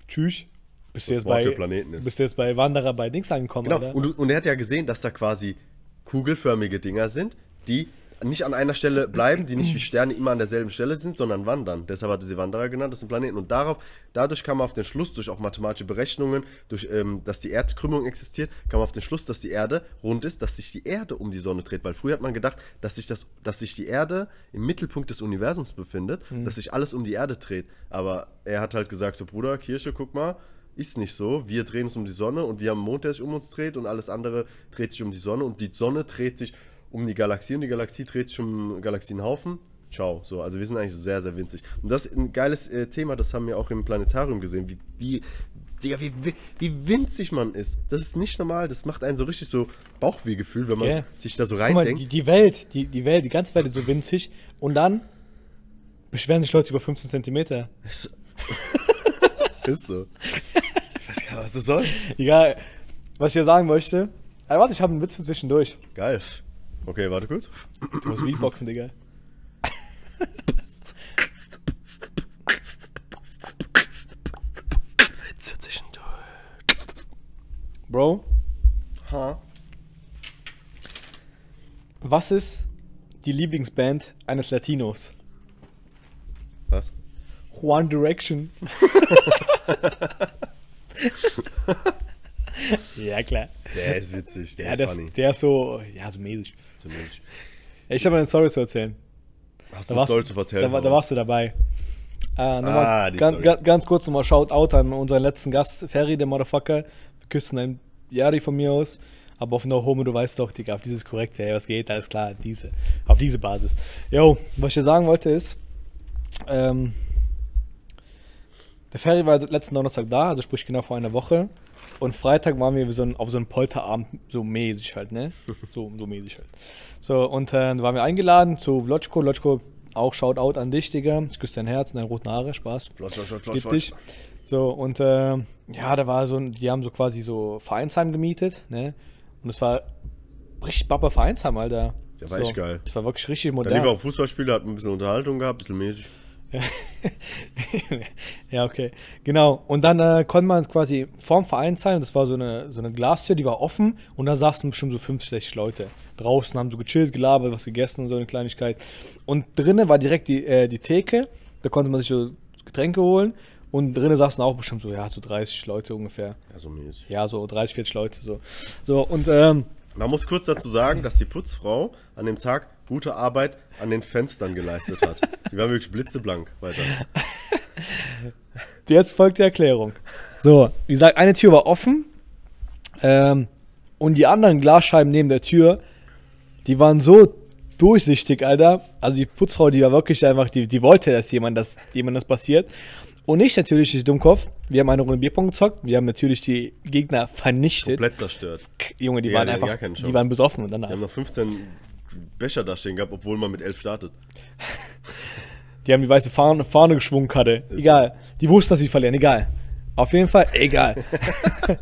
Tschüss. Bist du Das jetzt bei, für Planeten ist. bist du jetzt bei Wanderer bei Dings angekommen, Genau. Alter? Und, und er hat ja gesehen, dass da quasi kugelförmige Dinger sind, die nicht an einer Stelle bleiben, die nicht wie Sterne immer an derselben Stelle sind, sondern wandern. Deshalb hat er sie Wanderer genannt, das sind Planeten. Und darauf, dadurch kam man auf den Schluss, durch auch mathematische Berechnungen, durch, ähm, dass die Erdkrümmung existiert, kam man auf den Schluss, dass die Erde rund ist, dass sich die Erde um die Sonne dreht. Weil früher hat man gedacht, dass sich, das, dass sich die Erde im Mittelpunkt des Universums befindet, dass sich alles um die Erde dreht. Aber er hat halt gesagt, so Bruder, Kirche, guck mal, ist nicht so. Wir drehen uns um die Sonne und wir haben einen Mond, der sich um uns dreht und alles andere dreht sich um die Sonne und die Sonne dreht sich um die Galaxie und die Galaxie dreht sich um einen Galaxienhaufen. Ciao. So, also wir sind eigentlich sehr, sehr winzig. Und das ist ein geiles äh, Thema, das haben wir auch im Planetarium gesehen, wie, wie, Digga, wie, wie, winzig man ist. Das ist nicht normal, das macht einen so richtig so Bauchwehgefühl, wenn man Ja. sich da so Guck mal, die, reindenkt. die Welt, die, die Welt, die ganze Welt ist so winzig und dann beschweren sich Leute über 15 Zentimeter. Ist, ist so. Ich weiß gar nicht, was das soll. Egal, was ich hier sagen möchte, Ey, warte, ich habe einen Witz für zwischendurch. Geil. Okay, warte kurz. Du musst Beatboxen, Digga. Witze zwischendurch. Bro, Ha? was ist die Lieblingsband eines Latinos? Was? One Direction. ja, klar. Der ist witzig, der Ja, ist das, funny. der ist so, ja, so mäßig. Zumindest. Ja, Ich habe eine Story zu erzählen. Hast Da du warst, Story zu vertellen? da, da warst du dabei. Äh, Ah, die ganz, Story. ganz, kurz nochmal Shoutout an unseren letzten Gast, Ferry, der Motherfucker. Wir küssen ein Yari von mir aus. Aber auf No Homo, du weißt doch, Digga, auf dieses korrekte, hey, was geht, alles klar, diese, auf diese Basis. Jo, was ich dir sagen wollte ist, ähm, der Ferry war letzten Donnerstag da, also sprich genau vor einer Woche. Und Freitag waren wir so ein, auf so einem Polterabend, so mäßig halt, ne? So, so mäßig halt. So, und äh, dann waren wir eingeladen zu Vlotschko. Vlotschko, auch Shoutout an dich, Digga. Ich küsse dein Herz und deine roten Haare, Spaß. Flotsch, flotsch, Lieb flotsch. dich. So, und äh, ja, da war so ein, die haben so quasi so Vereinsheim gemietet, ne? Und es war richtig Baba Vereinsheim, Alter. Der war so, echt geil. Das war wirklich richtig Da modern. lief auch Fußballspieler, hat ein bisschen Unterhaltung gehabt, ein bisschen mäßig. ja, okay. Genau. Und dann äh, konnte man quasi vorm Vereinsheim, das war so eine, so eine Glastür, die war offen und da saßen bestimmt so 50, 60 Leute. Draußen haben so gechillt, gelabert, was gegessen und so eine Kleinigkeit. Und drinnen war direkt die, äh, die Theke, da konnte man sich so Getränke holen und drinnen saßen auch bestimmt so, ja, so 30 Leute ungefähr. Ja, so mäßig. Ja, so 30, 40 Leute so. So, und ähm, Man muss kurz dazu sagen, dass die Putzfrau an dem Tag gute Arbeit an den Fenstern geleistet hat. Die waren wirklich blitzeblank weiter. Jetzt folgt die Erklärung. So, wie gesagt, eine Tür war offen ähm, und die anderen Glasscheiben neben der Tür, die waren so durchsichtig, Alter. Also die Putzfrau, die war wirklich einfach, die, die wollte, dass jemand das, jemand das passiert. Und ich natürlich, ich Dummkopf. Wir haben eine Runde Bierpong gezockt. Wir haben natürlich die Gegner vernichtet. Komplett zerstört. Junge, die waren die hatten einfach, die waren besoffen und Wir danach. haben noch 15 Becher da stehen gehabt, obwohl man mit 11 startet. Die haben die weiße Fahne, Fahne geschwungen hatte. Egal. Die wussten, dass sie verlieren. Egal. Auf jeden Fall, egal.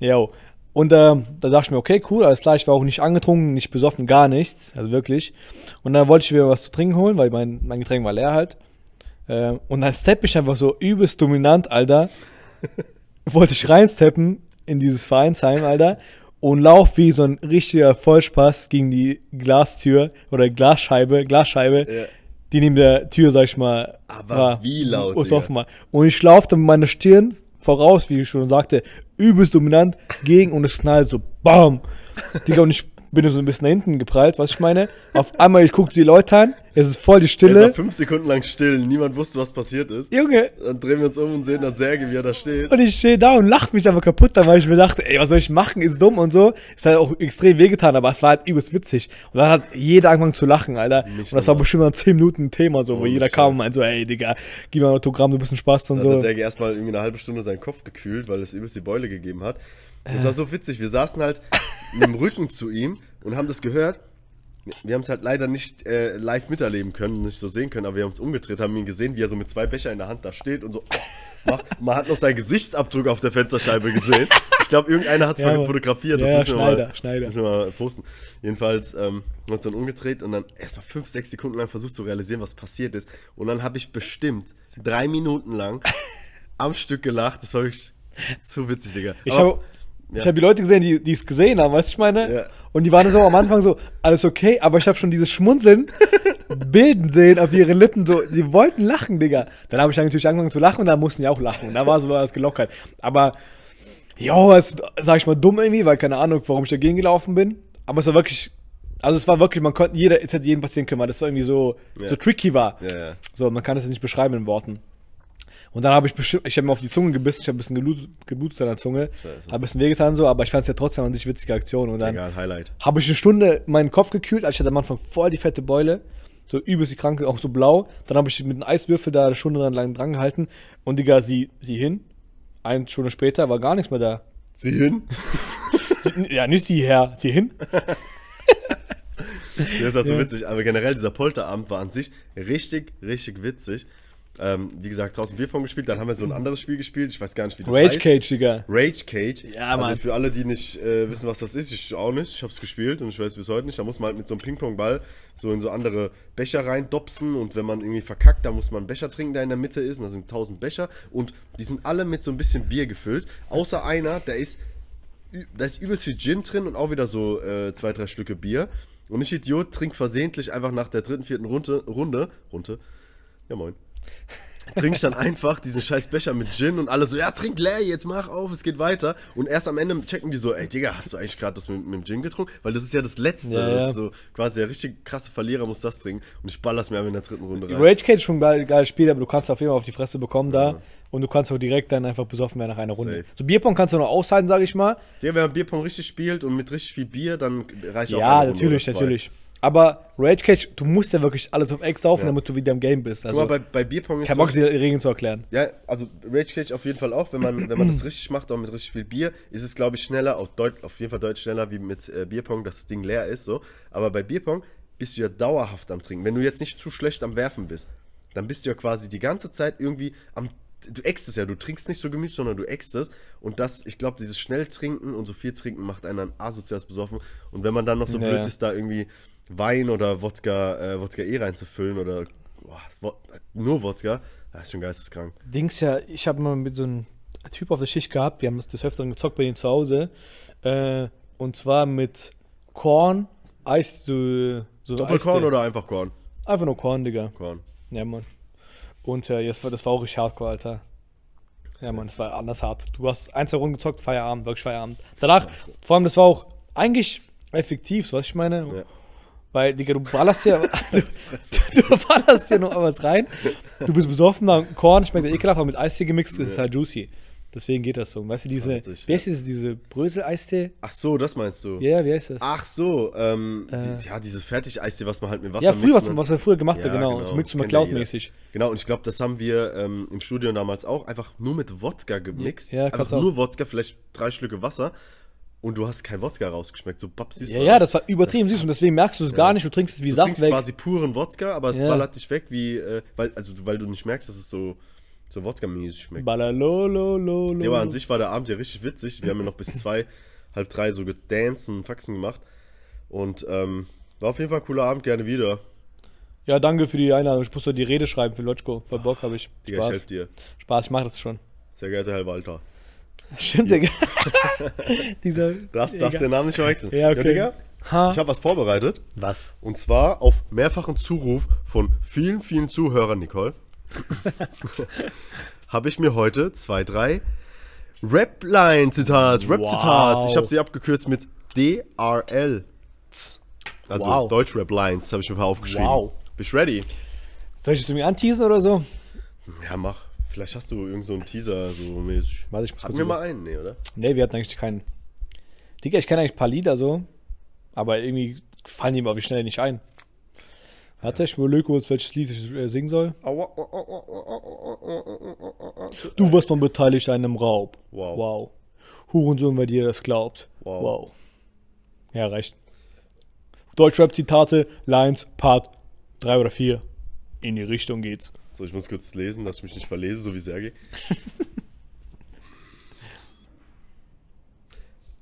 Jo. Und ähm, da dachte ich mir, okay, cool, alles klar, ich war auch nicht angetrunken, nicht besoffen, gar nichts. Also wirklich. Und dann wollte ich mir was zu trinken holen, weil mein, mein Getränk war leer halt. Ähm, und dann steppe ich einfach so übelst dominant, Alter. wollte ich reinsteppen in dieses Vereinsheim, Alter. Und lauf wie so ein richtiger Vollspaß gegen die Glastür oder Glasscheibe, Glasscheibe, Ja. die neben der Tür, sag ich mal, Aber wie laut, Ist offen war. Und ich laufte mit meiner Stirn voraus, wie ich schon sagte, übelst dominant gegen und es knallt so, BAM! Digga, und ich bin so ein bisschen nach hinten geprallt, was ich meine. Auf einmal, ich gucke die Leute an, es ist voll die Es Stille. war 5 Sekunden lang still, niemand wusste, was passiert ist. Junge, Dann drehen wir uns um und sehen dann Serge, wie er da steht. und ich stehe da und lache mich aber kaputt, dann, weil ich mir dachte, ey, was soll ich machen, ist dumm und so. Ist halt auch extrem wehgetan, aber es war halt übelst witzig. Und dann hat jeder angefangen zu lachen, Alter. Nicht und das war bestimmt mal 10 Minuten ein Thema, so, wo Oh, jeder kam und meinte so, ey, Digga, gib mir ein Autogramm, du bist ein Spaß und Da hat der so. Serge erstmal irgendwie eine halbe Stunde seinen Kopf gekühlt, weil es übelst die Beule gegeben hat. Es war so witzig. Wir saßen halt mit dem Rücken zu ihm und haben das gehört. Wir haben es halt leider nicht äh, live miterleben können, nicht so sehen können, aber wir haben uns umgedreht, haben ihn gesehen, wie er so mit zwei Becher in der Hand da steht und so macht. Man hat noch seinen Gesichtsabdruck auf der Fensterscheibe gesehen. Ich glaube, irgendeiner hat es Ja, mal fotografiert. Ja, müssen wir Schneider, mal, Schneider. Müssen wir mal posten. Jedenfalls ähm, haben wir uns dann umgedreht und dann erst mal fünf, sechs Sekunden lang versucht zu realisieren, was passiert ist. Und dann habe ich bestimmt drei Minuten lang am Stück gelacht. Das war wirklich zu witzig, Digga. Ich Aber- habe ich hab die Leute gesehen, die es gesehen haben, weißt du, ich meine? Ja. Und die waren so am Anfang so, alles okay, aber ich habe schon dieses Schmunzeln bilden sehen auf ihren Lippen, so, die wollten lachen, Digga. Dann habe ich dann natürlich angefangen zu lachen und dann mussten die auch lachen. Und da war so was gelockert. Aber, jo, es sag ich mal, dumm irgendwie, weil keine Ahnung, warum ich dagegen gelaufen bin. Aber es war wirklich, also es war wirklich, man konnte, jeder, es hätte jedem passieren können, weil das war irgendwie so, Ja. so tricky war. Ja, ja. So, man kann es nicht beschreiben in Worten. Und dann habe ich bestimmt, ich habe mir auf die Zunge gebissen, ich habe ein bisschen geblutet, geblutet an der Zunge, habe ein bisschen wehgetan so, aber ich fand es ja trotzdem an sich witzige Aktion. Und dann Egal, Highlight. habe ich eine Stunde meinen Kopf gekühlt, als ich hatte am Anfang voll die fette Beule, so übelst die Kranke, auch so blau. Dann habe ich mit einem Eiswürfel da eine Stunde dran lang dran gehalten und Digga, sie, sie hin. Eine Stunde später war gar nichts mehr da. Sieh hin. Sie, ja, nicht sie her, sie hin. Das ist halt so witzig. Aber generell, dieser Polterabend war an sich richtig, richtig witzig. Ähm, wie gesagt, draußen Bierpong gespielt, dann haben wir so ein anderes Spiel gespielt, ich weiß gar nicht, wie das Rage heißt. Cage, Digga. Rage Cage. Ja, also Mann. für alle, die nicht äh, wissen, was das ist, ich auch nicht. Ich habe es gespielt und ich weiß bis heute nicht. Da muss man halt mit so einem Ping-Pong-Ball so in so andere Becher reindopsen und wenn man irgendwie verkackt, da muss man einen Becher trinken, der in der Mitte ist. Und da sind 1000 Becher und die sind alle mit so ein bisschen Bier gefüllt. Außer einer, der ist, da ist übelst viel Gin drin und auch wieder so äh, zwei, drei Stücke Bier. Und ich Idiot trink versehentlich einfach nach der dritten, vierten Runde, Runde, Runde, ja moin, trinke ich dann einfach diesen scheiß Becher mit Gin und alle so, ja, trink leer, jetzt mach auf, es geht weiter. Und erst am Ende checken die so, ey, Digga, hast du eigentlich gerade das mit, mit dem Gin getrunken? Weil das ist ja das Letzte. Ja, Das ja. ist so quasi der richtig krasse Verlierer muss das trinken. Und ich baller's mir aber in der dritten Runde rein. Rage Cage ist schon ein geil, geiles Spiel, aber du kannst auf jeden Fall auf die Fresse bekommen da. Und du kannst auch direkt dann einfach besoffen werden nach einer Runde. Safe. So Bierpong kannst du noch aushalten, sag ich mal. Digga, wenn man Bierpong richtig spielt und mit richtig viel Bier, dann reicht auch Ja, natürlich, natürlich. Aber Rage Cage, du musst ja wirklich alles auf Ex saufen, Ja. damit du wieder im Game bist. Guck Also, mal, bei, bei Bierpong ist kein so, Bock, die Regeln zu erklären. Ja, also Rage Cage auf jeden Fall auch, wenn man, wenn man das richtig macht, auch mit richtig viel Bier, ist es, glaube ich, schneller, auch deut, auf jeden Fall deutlich schneller wie mit äh, Bierpong, dass das Ding leer ist, so. Aber bei Bierpong bist du ja dauerhaft am Trinken. Wenn du jetzt nicht zu schlecht am Werfen bist, dann bist du ja quasi die ganze Zeit irgendwie am. Du äxt es ja, du trinkst nicht so gemütlich, sondern du äxt es. Und das, ich glaube, dieses Schnelltrinken und so viel trinken macht einen dann asozial besoffen. Und wenn man dann noch so Ja. blöd ist, da irgendwie Wein oder Wodka, äh, Wodka E reinzufüllen oder boah, nur Wodka, das ist schon geisteskrank. Dings ja, ich habe mal mit so einem Typ auf der Schicht gehabt, wir haben das des Öfteren gezockt bei ihm zu Hause. Äh, und zwar mit Korn, Eis, so, so Doppelkorn Eistee. oder einfach Korn? Einfach nur Korn, Digga. Korn. Ja, Mann. Und äh, das, war, das war auch richtig hardcore, Alter. Ja, Mann, das war anders hart. Du hast ein, zwei Runden gezockt, Feierabend, wirklich Feierabend. Danach, vor allem, das war auch eigentlich effektiv, so was ich meine. Ja. Weil, Digga, du ballerst ja, du, du ballerst ja noch was rein. Du bist besoffen, dann Korn schmeckt ja ekelhaft, aber mit Eistee gemixt ist es halt juicy. Deswegen geht das so. Weißt du, diese, wie heißt diese, diese Brösel-Eistee? Ach so, das meinst du? Ja, wie heißt das? Ach so, ähm, Äh. die, ja, dieses Fertigeistee, was man halt mit Wasser ja, früher, was, was wir früher gemacht Ja, haben, genau. genau. Kennt mit ja Cloud-mäßig. Genau, und ich glaube, das haben wir ähm, im Studio damals auch einfach nur mit Wodka gemixt. Ja, einfach kannst auch. nur Wodka, vielleicht drei Schlücke Wasser und du hast kein Wodka rausgeschmeckt, so babsüß. Ja, ja, das war übertrieben Das süß und deswegen merkst du es gar nicht. Du trinkst es wie Du Saft trinkst weg. quasi puren Wodka, aber es Ja. ballert dich weg, wie, äh, weil, also, du- weil du nicht merkst, dass es so, so Wodka-mäßig schmeckt. Ballalolololo. Ja, aber an sich war der Abend ja richtig witzig. Wir haben ja noch bis zwei, halb drei so gedanced und Faxen gemacht. Und ähm, war auf jeden Fall ein cooler Abend, gerne wieder. Ja, danke für die Einladung. Ich muss doch die Rede schreiben für Lotschko. Voll Bock habe ich. Digga, ich helfe dir. Spaß, ich mach das schon. Sehr geehrter Herr Walter. Stimmt, Digga. Dieser. Das darf der Name nicht verwechseln. Ja, okay. Digga, Ha. ich habe was vorbereitet. Was? Und zwar auf mehrfachen Zuruf von vielen, vielen Zuhörern, Nicole. habe ich mir heute zwei, drei Rap-Line-Zitats, Rap-Zitats. Wow. Ich habe sie abgekürzt mit DRL. Also Wow. Deutsch-Rap-Lines habe ich mir ein paar aufgeschrieben. Wow. Bist du ready? Soll ich das irgendwie anteasen oder so? Ja, mach. Vielleicht hast du irgend so einen Teaser, so mäßig. Warte, ich Hatten wir mal einen, nee, oder? Nee, wir hatten eigentlich keinen. Digga, ich kenne eigentlich ein paar Lieder so. Aber irgendwie fallen die mir auf die Schnelle nicht ein. Warte, ich überlege kurz, welches Lied ich äh, singen soll. Du warst mal beteiligt an einem Raub. Wow. Wow. Hurensohn, wer dir das glaubt. Wow. Wow. Ja, reicht. Deutschrap-Zitate, Lines, Part 3 oder 4. In die Richtung geht's. So, ich muss kurz lesen, dass ich mich nicht verlese, so wie Sergej.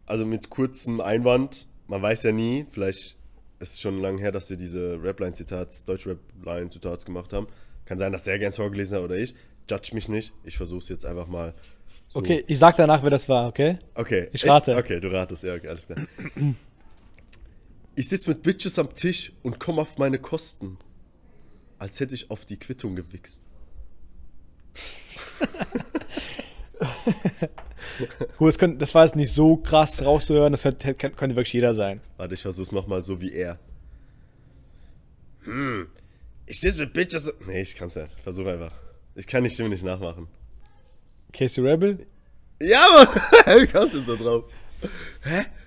also mit kurzem Einwand, man weiß ja nie, vielleicht ist es schon lange her, dass wir diese Rapline-Zitats, Deutsch-Rap-Line-Zitats gemacht haben. Kann sein, dass Sergej eins vorgelesen hat oder ich. Judge mich nicht. Ich versuche es jetzt einfach mal. So. Okay, ich sag danach, wer das war, okay? Okay. Ich rate. Okay, du ratest, ja, okay, alles klar. Ich sitze mit Bitches am Tisch und komme auf meine Kosten. Als hätte ich auf die Quittung gewichst. Gut, das, das war jetzt nicht so krass rauszuhören, das könnte, könnte wirklich jeder sein. Warte, ich versuch's nochmal so wie er. Hm. Ich sitze mit Bitches. Nee, ich kann's nicht. Versuch einfach. Ich kann die Stimme nicht nachmachen. Casey Rebel? Ja, Mann! Wie kommst du denn so drauf?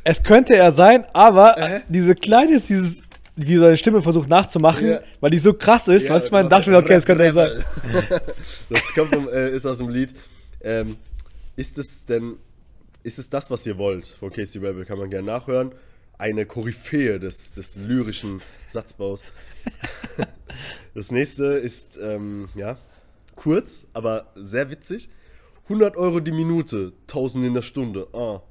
Es könnte er sein, aber Äh? diese kleine ist dieses, wie seine Stimme versucht nachzumachen, Ja. weil die so krass ist, Ja, was ich meine, hast dachte mir, okay, das könnte er sein. Das kommt vom, äh, ist aus dem Lied. Ähm, ist es denn. Ist es das, was ihr wollt? Von Casey Rebel kann man gerne nachhören. Eine Koryphäe des, des lyrischen Satzbaus. Das nächste ist, ähm, ja, kurz, aber sehr witzig. 100 Euro die Minute, 1000 in der Stunde. Ah.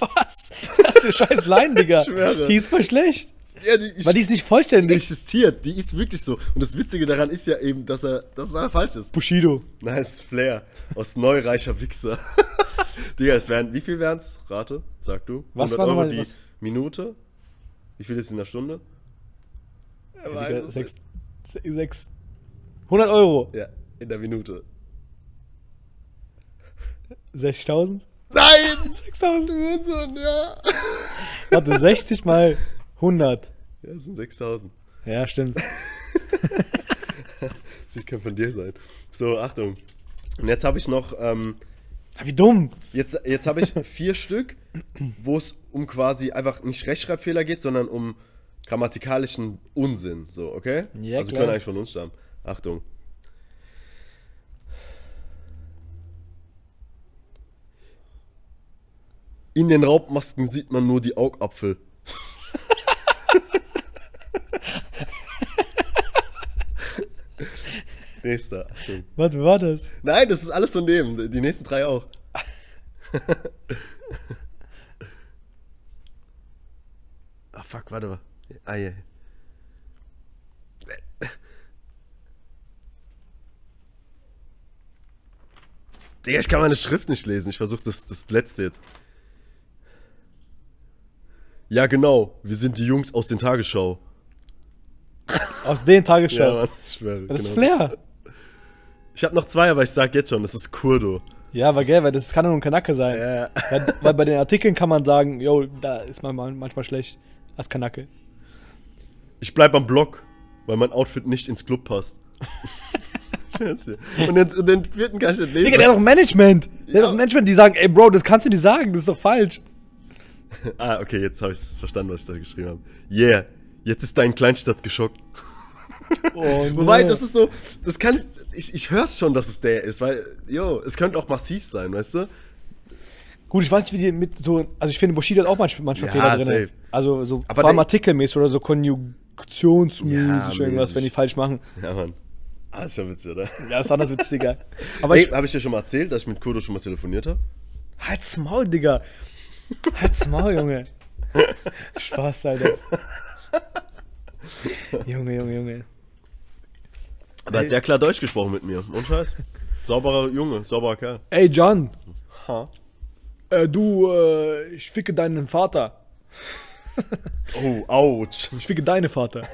Was? Was für scheiß Line, Digga. Ich. Die ist voll schlecht. Ja, die, Weil die ist nicht die vollständig. existiert, die ist wirklich so. Und das Witzige daran ist ja eben, dass er, dass er falsch ist. Bushido. Nein, es ist Flair. Aus Neureicher Wichser. Digga, es wären, wie viel wären's? Rate, sag du. Was 100 war Euro nochmal- die was? Minute? Wie viel ist in der Stunde? Weiß Digga, es sechs, sechs, 100 Euro. Ja, in der Minute. 60.000? Nein! 6.000. Unsinn, ja. Warte, 60 mal 100. Ja, das sind 6000. Ja, stimmt. Das kann von dir sein. So, Achtung. Und jetzt habe ich noch, ähm, Ah, Wie dumm. jetzt, jetzt habe ich vier Stück, wo es um quasi einfach nicht Rechtschreibfehler geht, sondern um grammatikalischen Unsinn. So, okay? Ja, also klar. können eigentlich von uns stammen. Achtung. In den Raubmasken sieht man nur die Augapfel. Nächster, Achtung. Wie war das? Nein, das ist alles von dem. Die nächsten drei auch. ah, fuck, warte mal. Ah, ja. Digga, ich kann meine Schrift nicht lesen. Ich versuche das, das letzte jetzt. Ja, genau. Wir sind die Jungs aus den Tagesschau. Aus den Tagesschau. Ja, Mann, ich schwöre. das ist genau. Flair. Ich habe noch zwei, aber ich sag jetzt schon, das ist Kurdo. Ja, aber gell, weil das kann nur ein Kanake sein. Ja. Weil, weil bei den Artikeln kann man sagen, yo, da ist man mal- manchmal schlecht als Kanake. Ich bleib am Block, weil mein Outfit nicht ins Club passt. Scheiße. Und den, und den vierten kann ich nicht lesen. Digga, der hat doch Management. Der Ja. hat doch Management, die sagen, ey Bro, das kannst du nicht sagen, das ist doch falsch. ah, okay, jetzt habe ich verstanden, was ich da geschrieben habe. Yeah, jetzt ist dein Kleinstadt geschockt. Oh, Wobei, nee. das ist so, das kann ich, ich, ich hör's schon, dass es der ist, weil, jo, es könnte auch massiv sein, weißt du? Gut, ich weiß nicht, wie die mit so. Also, ich finde, Bushido hat auch manchmal, manchmal Ja, Fehler drin. Also, so Aber vor allem der- artikelmäßig oder so konjugationsmäßig Ja, irgendwas, wenn die falsch machen. Ja, Mann. Ah, ist schon witzig, oder? Ja, ist anders witzig, Digga. Aber Ey, ich. habe ich dir schon mal erzählt, dass ich mit Kurdo schon mal telefoniert habe? Halt's Maul, Digga. Halt's Maul, Junge. Spaß, Alter. Junge, Junge, Junge. Aber er hat sehr klar Deutsch gesprochen mit mir. Und Scheiß. Sauberer Junge, sauberer Kerl. Ey, John. Ha. Äh, du, äh, ich ficke deinen Vater. Oh, ouch. Ich ficke deine Vater.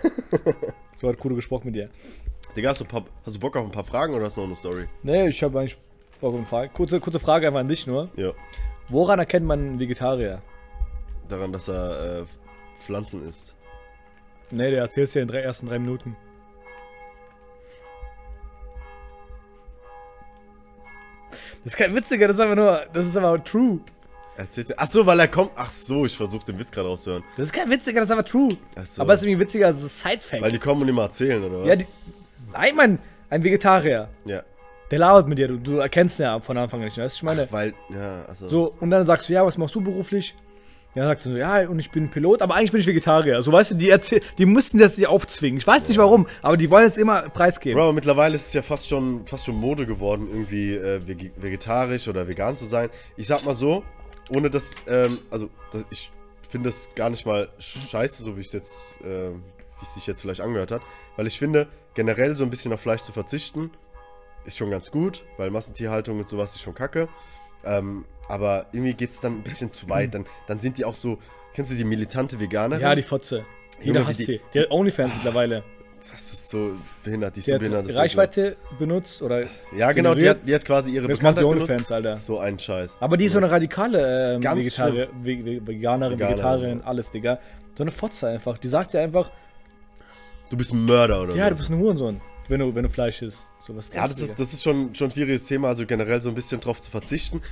so hat Kudo gesprochen mit dir. Digga, hast du, ein paar, hast du Bock auf ein paar Fragen oder hast du noch eine Story? Nee, ich habe eigentlich Bock auf eine Frage. Kurze, kurze Frage einfach an dich nur. Ja. Woran erkennt man einen Vegetarier? Daran, dass er äh, Pflanzen isst. Nee, der erzählst dir in den drei, ersten drei Minuten. Das ist kein witziger, das ist einfach nur, das ist aber true. Erzähl's Ach so, weil er kommt. Ach so, ich versuche den Witz gerade rauszuhören. Das ist kein witziger, das ist einfach true. Ach so. Aber es ist irgendwie witziger als Side-Fact. Weil die kommen und immer erzählen, oder was? Ja, die, nein, Mann, ein Vegetarier. ja. Der labert mit dir, du, du erkennst ihn ja von Anfang an nicht, weißt du, ich meine. Weil, ja, also. So, und dann sagst du, ja, was machst du beruflich? Ja, sagst du so, ja, und ich bin Pilot, aber eigentlich bin ich Vegetarier. So, weißt du, die, erzähl die müssten das dir aufzwingen. Ich weiß nicht warum, aber die wollen es immer preisgeben. Bro, mittlerweile ist es ja fast schon, fast schon Mode geworden, irgendwie äh, vege- vegetarisch oder vegan zu sein. Ich sag mal so, ohne dass, ähm, also das, ich finde es gar nicht mal scheiße, so wie es jetzt, äh, wie es sich jetzt vielleicht angehört hat, weil ich finde, generell so ein bisschen auf Fleisch zu verzichten, ist schon ganz gut, weil Massentierhaltung und sowas ist schon kacke. Ähm, aber irgendwie geht es dann ein bisschen zu weit. Dann, dann sind die auch so, kennst du die militante Veganerin? Ja, die Fotze. Jeder Junge, hasst die- sie. Die hat Onlyfans mittlerweile. Das ist so behindert, die ist Die so behindert. das ist so Reichweite benutzt oder Ja, genau, die hat, die hat quasi ihre Bekanntheit benutzt. Alter. So ein Scheiß. Aber die ist so eine radikale ähm, Ganz Vegetarier, Ve Ve Veganerin, Veganerin, Vegetarierin, ja. alles, Digga. So eine Fotze einfach. Die sagt dir einfach, Du bist ein Mörder oder ja, du so. bist ein Hurensohn, wenn du, wenn du Fleisch isst. So, was ist Ja, das ist, das ist schon, schon ein schwieriges Thema, also generell so ein bisschen drauf zu verzichten.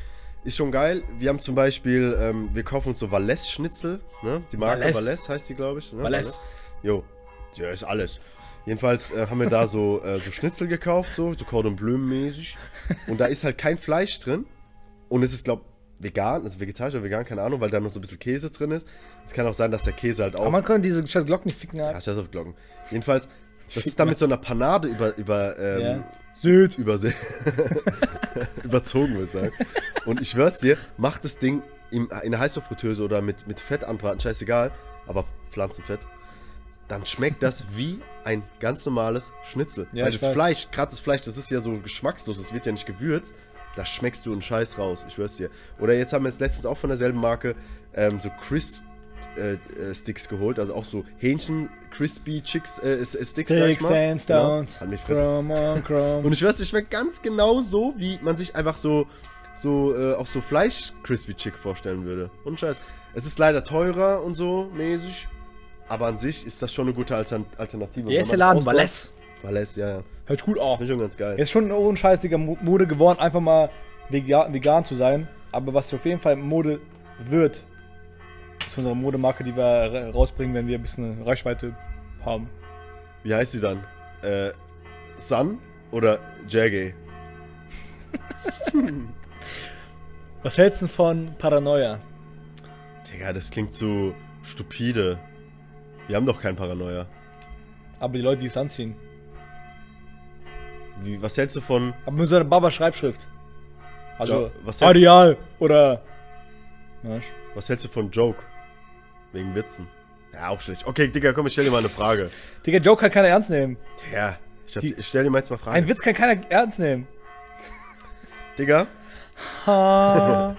Ist schon geil. Wir haben zum Beispiel, ähm, wir kaufen uns so Valais-Schnitzel, ne? Die Marke Valais. Valais, heißt die, glaube ich. Ne? Valais. Jo, ja, ist alles. Jedenfalls äh, haben wir da so, äh, so Schnitzel gekauft, so, so Cordon Bleu mäßig. Und da ist halt kein Fleisch drin. Und es ist, glaube vegan, also vegetarisch oder vegan, keine Ahnung, weil da noch so ein bisschen Käse drin ist. Es kann auch sein, dass der Käse halt auch Aber man kann diese Glocken nicht ficken. Ja, Ja. scheiß auf Glocken. Jedenfalls, das ist dann mit so einer Panade über, über ähm, Ja. Süd. überse überzogen, würde ich sagen. Und ich schwör's dir, mach das Ding im, in der Heißluftfritteuse oder mit, mit Fett anbraten, scheißegal, aber Pflanzenfett, dann schmeckt das wie ein ganz normales Schnitzel. Ja, Weil das weiß. Fleisch, gerade das Fleisch, das ist ja so geschmackslos, das wird ja nicht gewürzt. Da schmeckst du einen Scheiß raus, ich schwör's dir. Oder jetzt haben wir jetzt letztens auch von derselben Marke ähm, so Crisp äh, äh, Sticks geholt, also auch so Hähnchen Crispy Chicks äh, äh, Sticks, sag ich Sticks mal. and Stones. Genau. Halt mich fressen. Chrome on Chrome. Und ich weiß, es schmeckt ganz genau so, wie man sich einfach so, so äh, auch so Fleisch Crispy Chick vorstellen würde. Und Scheiß. Es ist leider teurer und so mäßig, aber an sich ist das schon eine gute Altern Alternative. Der erste Laden, Valles. Valles, ja, ja. Hört gut auf. Finde ich schon ganz geil. Jetzt schon ohne Scheiß, Digga, Mo- Mode geworden, einfach mal vegan, vegan zu sein. Aber was auf jeden Fall Mode wird, ist unsere Modemarke, die wir ra- rausbringen, wenn wir ein bisschen Reichweite haben. Wie heißt sie dann? Äh, Sun oder Jaggy? Was hältst du denn von Paranoia? Digga, das klingt so stupide. Wir haben doch keinen Paranoia. Aber die Leute, die es anziehen. Wie, was hältst du von Aber mit so einer Baba-Schreibschrift. Also, Jo- was Areal oder. Was hältst du von Joke? Wegen Witzen. Ja, auch schlecht. Okay, Digga, komm, ich stell dir mal eine Frage. Digga, Joke kann keiner ernst nehmen. Ja, ich, Die- ich stell dir mal jetzt mal Fragen. Ein Witz kann keiner ernst nehmen. Digga, Ha.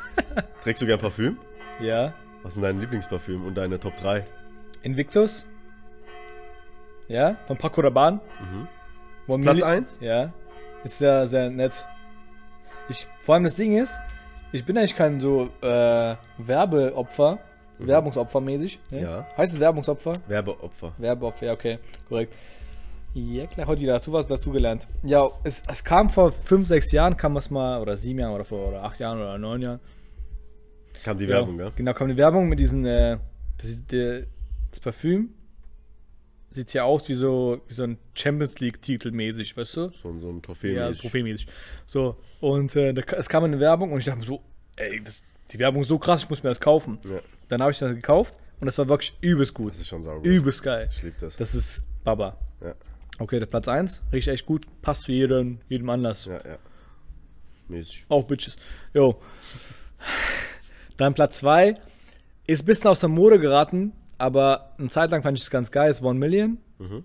trägst du gern Parfüm? ja. Was sind deine Lieblingsparfüm und deine Top 3? Invictus. Ja, von Paco Rabanne. Mhm. One Platz Milli- 1? Ja. Ist sehr, sehr nett. Ich, vor allem das Ding ist, ich bin eigentlich kein so äh, Werbeopfer, Werbungsopfer mäßig. Ne? Ja. Heißt es Werbungsopfer? Werbeopfer. Werbeopfer, ja, okay, korrekt. Ja, klar, heute wieder dazu was dazugelernt. Ja, es, es kam vor 5, 6 Jahren, kam es mal, oder 7 Jahren, oder vor oder 8 Jahren, oder 9 Jahren. Kam die Ja, Werbung, gell? Genau, kam die Werbung mit diesen, äh, das, der, das Parfüm sieht ja aus wie so, wie so ein Champions League-Titel mäßig, weißt du? So, so ein Trophäe. Ja, trophäemäßig. So, und äh, da, es kam eine Werbung und ich dachte mir so, ey, das, die Werbung ist so krass, ich muss mir das kaufen. Ja, Dann habe ich das gekauft und das war wirklich übelst gut. das ist schon sauber. Übelst geil. Ich lieb das. Das ist Baba. Ja, Okay, der Platz 1, riecht echt gut, passt zu jedem, jedem Anlass. ja, ja. Mäßig. Auch Bitches. Jo. Dann Platz 2 ist ein bisschen aus der Mode geraten, aber eine Zeit lang fand ich es ganz geil. War One Million. Mhm.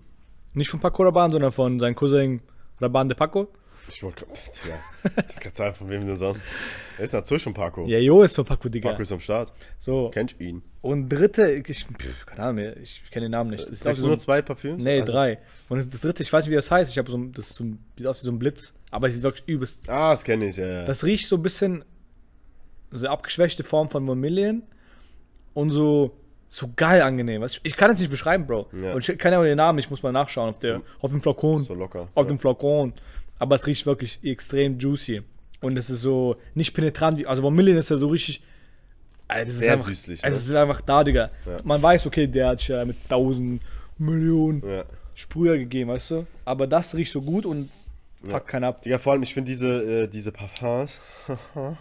Nicht von Paco Rabanne, sondern von seinem Cousin Rabanne de Paco. Ich wollte gerade ja. ich grad sagen, von wem denn sonst? Er ist natürlich von Paco. Ja, Jo ist von Paco, Digga. Paco ist am Start. So. Kennt ihn. Und dritte, ich, pff, keine Ahnung, mehr, ich kenne den Namen nicht. Ist so du ein, nur zwei Parfüms? nee, Also- drei. Und das, dritte, ich weiß nicht, wie das heißt. Ich habe so, das ist so, sieht aus wie so ein Blitz. Aber es sieht wirklich übelst. Ah, das kenne ich, ja. ja. Das riecht so ein bisschen, so eine abgeschwächte Form von One Million. Und so, so geil angenehm. Was- Ich kann es nicht beschreiben, Bro. Ja. Und ich kann ja auch den Namen, ich muss mal nachschauen auf, der, So- auf dem Flakon. so locker. Auf ja. dem Flakon. Aber es riecht wirklich extrem juicy. Und es ist so nicht penetrant. wie- Also Million ist ja so richtig. Das Sehr einfach, süßlich, Also ne? es ist einfach da, Digga. Ja. Man weiß, okay, der hat ja mit tausend Millionen ja. Sprüher gegeben, weißt du? Aber das riecht so gut und fuck keinen ab. Digga, vor allem, ich finde diese, äh, diese Parfums,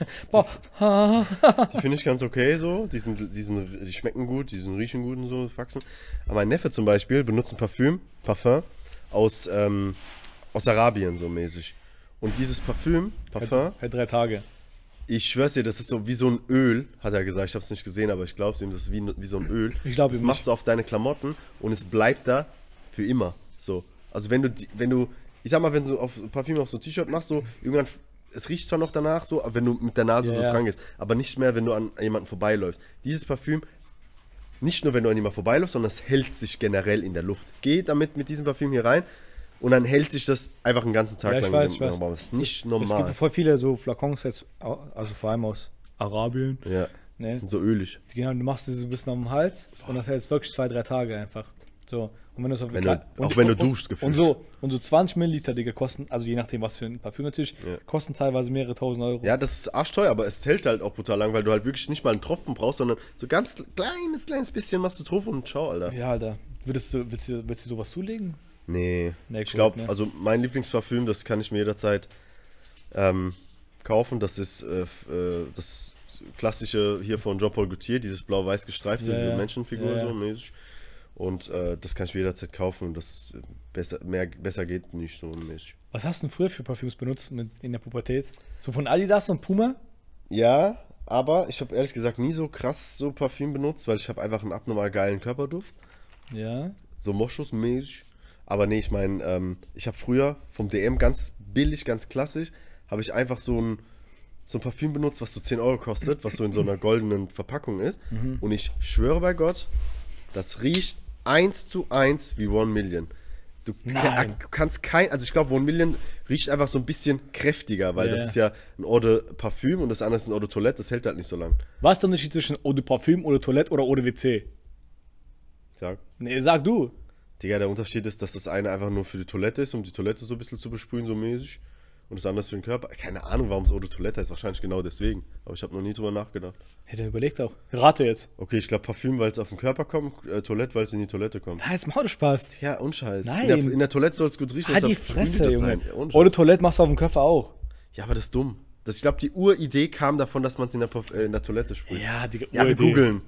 die finde ich ganz okay so. Die, sind, die, sind, die schmecken gut, die sind riechen gut und so, wachsen. Aber mein Neffe zum Beispiel benutzt ein Parfüm, Parfum aus, ähm, aus Arabien so mäßig. Und dieses Parfüm, Parfum, Halt drei Tage. ich schwör's dir, das ist so wie so ein Öl, hat er gesagt. Ich hab's nicht gesehen, aber ich glaub's ihm, das ist wie, wie so ein Öl. Ich glaub Das ihm machst nicht. du auf deine Klamotten und es bleibt da für immer. So. Also wenn du, wenn du, ich sag mal, wenn du auf Parfüm auf so ein T-Shirt machst, so irgendwann, es riecht zwar noch danach so, aber wenn du mit der Nase Ja, so dran gehst, aber nicht mehr, wenn du an jemanden vorbeiläufst. Dieses Parfüm, nicht nur wenn du an jemanden vorbeiläufst, sondern es hält sich generell in der Luft. Geh damit mit diesem Parfüm hier rein und dann hält sich das einfach einen ganzen Tag Ja, lang. weiß. Raum. Das ist nicht Es normal. gibt voll viele so Flakons jetzt, also vor allem aus Arabien. Ja, Ne? die sind so ölig. Genau, du machst sie so ein bisschen auf dem Hals und das hält wirklich zwei, drei Tage einfach. So. Und wenn du so Wenn du- auch wenn du duschst, und, gefühlt. und so und so 20 Milliliter, Digga, kosten, also je nachdem was für ein Parfüm natürlich, Ja. kosten teilweise mehrere tausend Euro. Ja, das ist arschteuer, aber es hält halt auch brutal lang, weil du halt wirklich nicht mal einen Tropfen brauchst, sondern so ganz kleines, kleines bisschen machst du drauf und ciao, Alter. Ja, Alter. Würdest du, willst du, willst du sowas zulegen? Nee. Nee, ich glaube, ne? also mein Lieblingsparfüm, das kann ich mir jederzeit ähm, kaufen. Das ist äh, äh, das klassische hier von Jean-Paul Gaultier, dieses blau-weiß gestreifte, Ja, diese ja. Menschenfigur Ja, so mäßig. Und äh, das kann ich jederzeit kaufen und das äh, besser, mehr, besser geht nicht so mäßig. Was hast du denn früher für Parfüms benutzt mit, in der Pubertät? So von Adidas und Puma? Ja, aber ich habe ehrlich gesagt nie so krass so Parfüm benutzt, weil ich habe einfach einen abnormal geilen Körperduft. Ja. So Moschusmäßig. Aber nee, ich meine, ähm, ich habe früher vom DM ganz billig, ganz klassisch, habe ich einfach so ein, so ein Parfüm benutzt, was so 10 Euro kostet, was so in so einer goldenen Verpackung ist. Und ich schwöre bei Gott, das riecht eins zu eins wie One Million. Du, Nein. du kannst kein, also ich glaube, One Million riecht einfach so ein bisschen kräftiger, weil Ja. das ist ja ein Eau de Parfüm und das andere ist ein Eau de Toilette, das hält halt nicht so lang. Was ist der Unterschied zwischen Eau de Parfüm, Eau de Toilette oder Eau de WC? Sag. Nee, sag du. Digga, der Unterschied ist, dass das eine einfach nur für die Toilette ist, um die Toilette so ein bisschen zu besprühen, so mäßig. Und das andere für den Körper. Keine Ahnung, warum es Eau de Toilette ist. Wahrscheinlich genau deswegen. Aber ich habe noch nie drüber nachgedacht. Hätte überlegt auch. Rate jetzt. Okay, ich glaube Parfüm, weil es auf den Körper kommt, äh, Toilette, weil es in die Toilette kommt. Da ist Maul Spaß. Ja, unscheiß. Nein. In der, in der Toilette soll es gut riechen. Halt die die Fresse, Junge. Eau de. Toilette machst du auf dem Körper auch. ja, aber das ist dumm. Das, ich glaube, die Uridee kam davon, dass man es in, äh, in der Toilette sprüht. Ja, Digga. Ja, wir Uridee. googeln.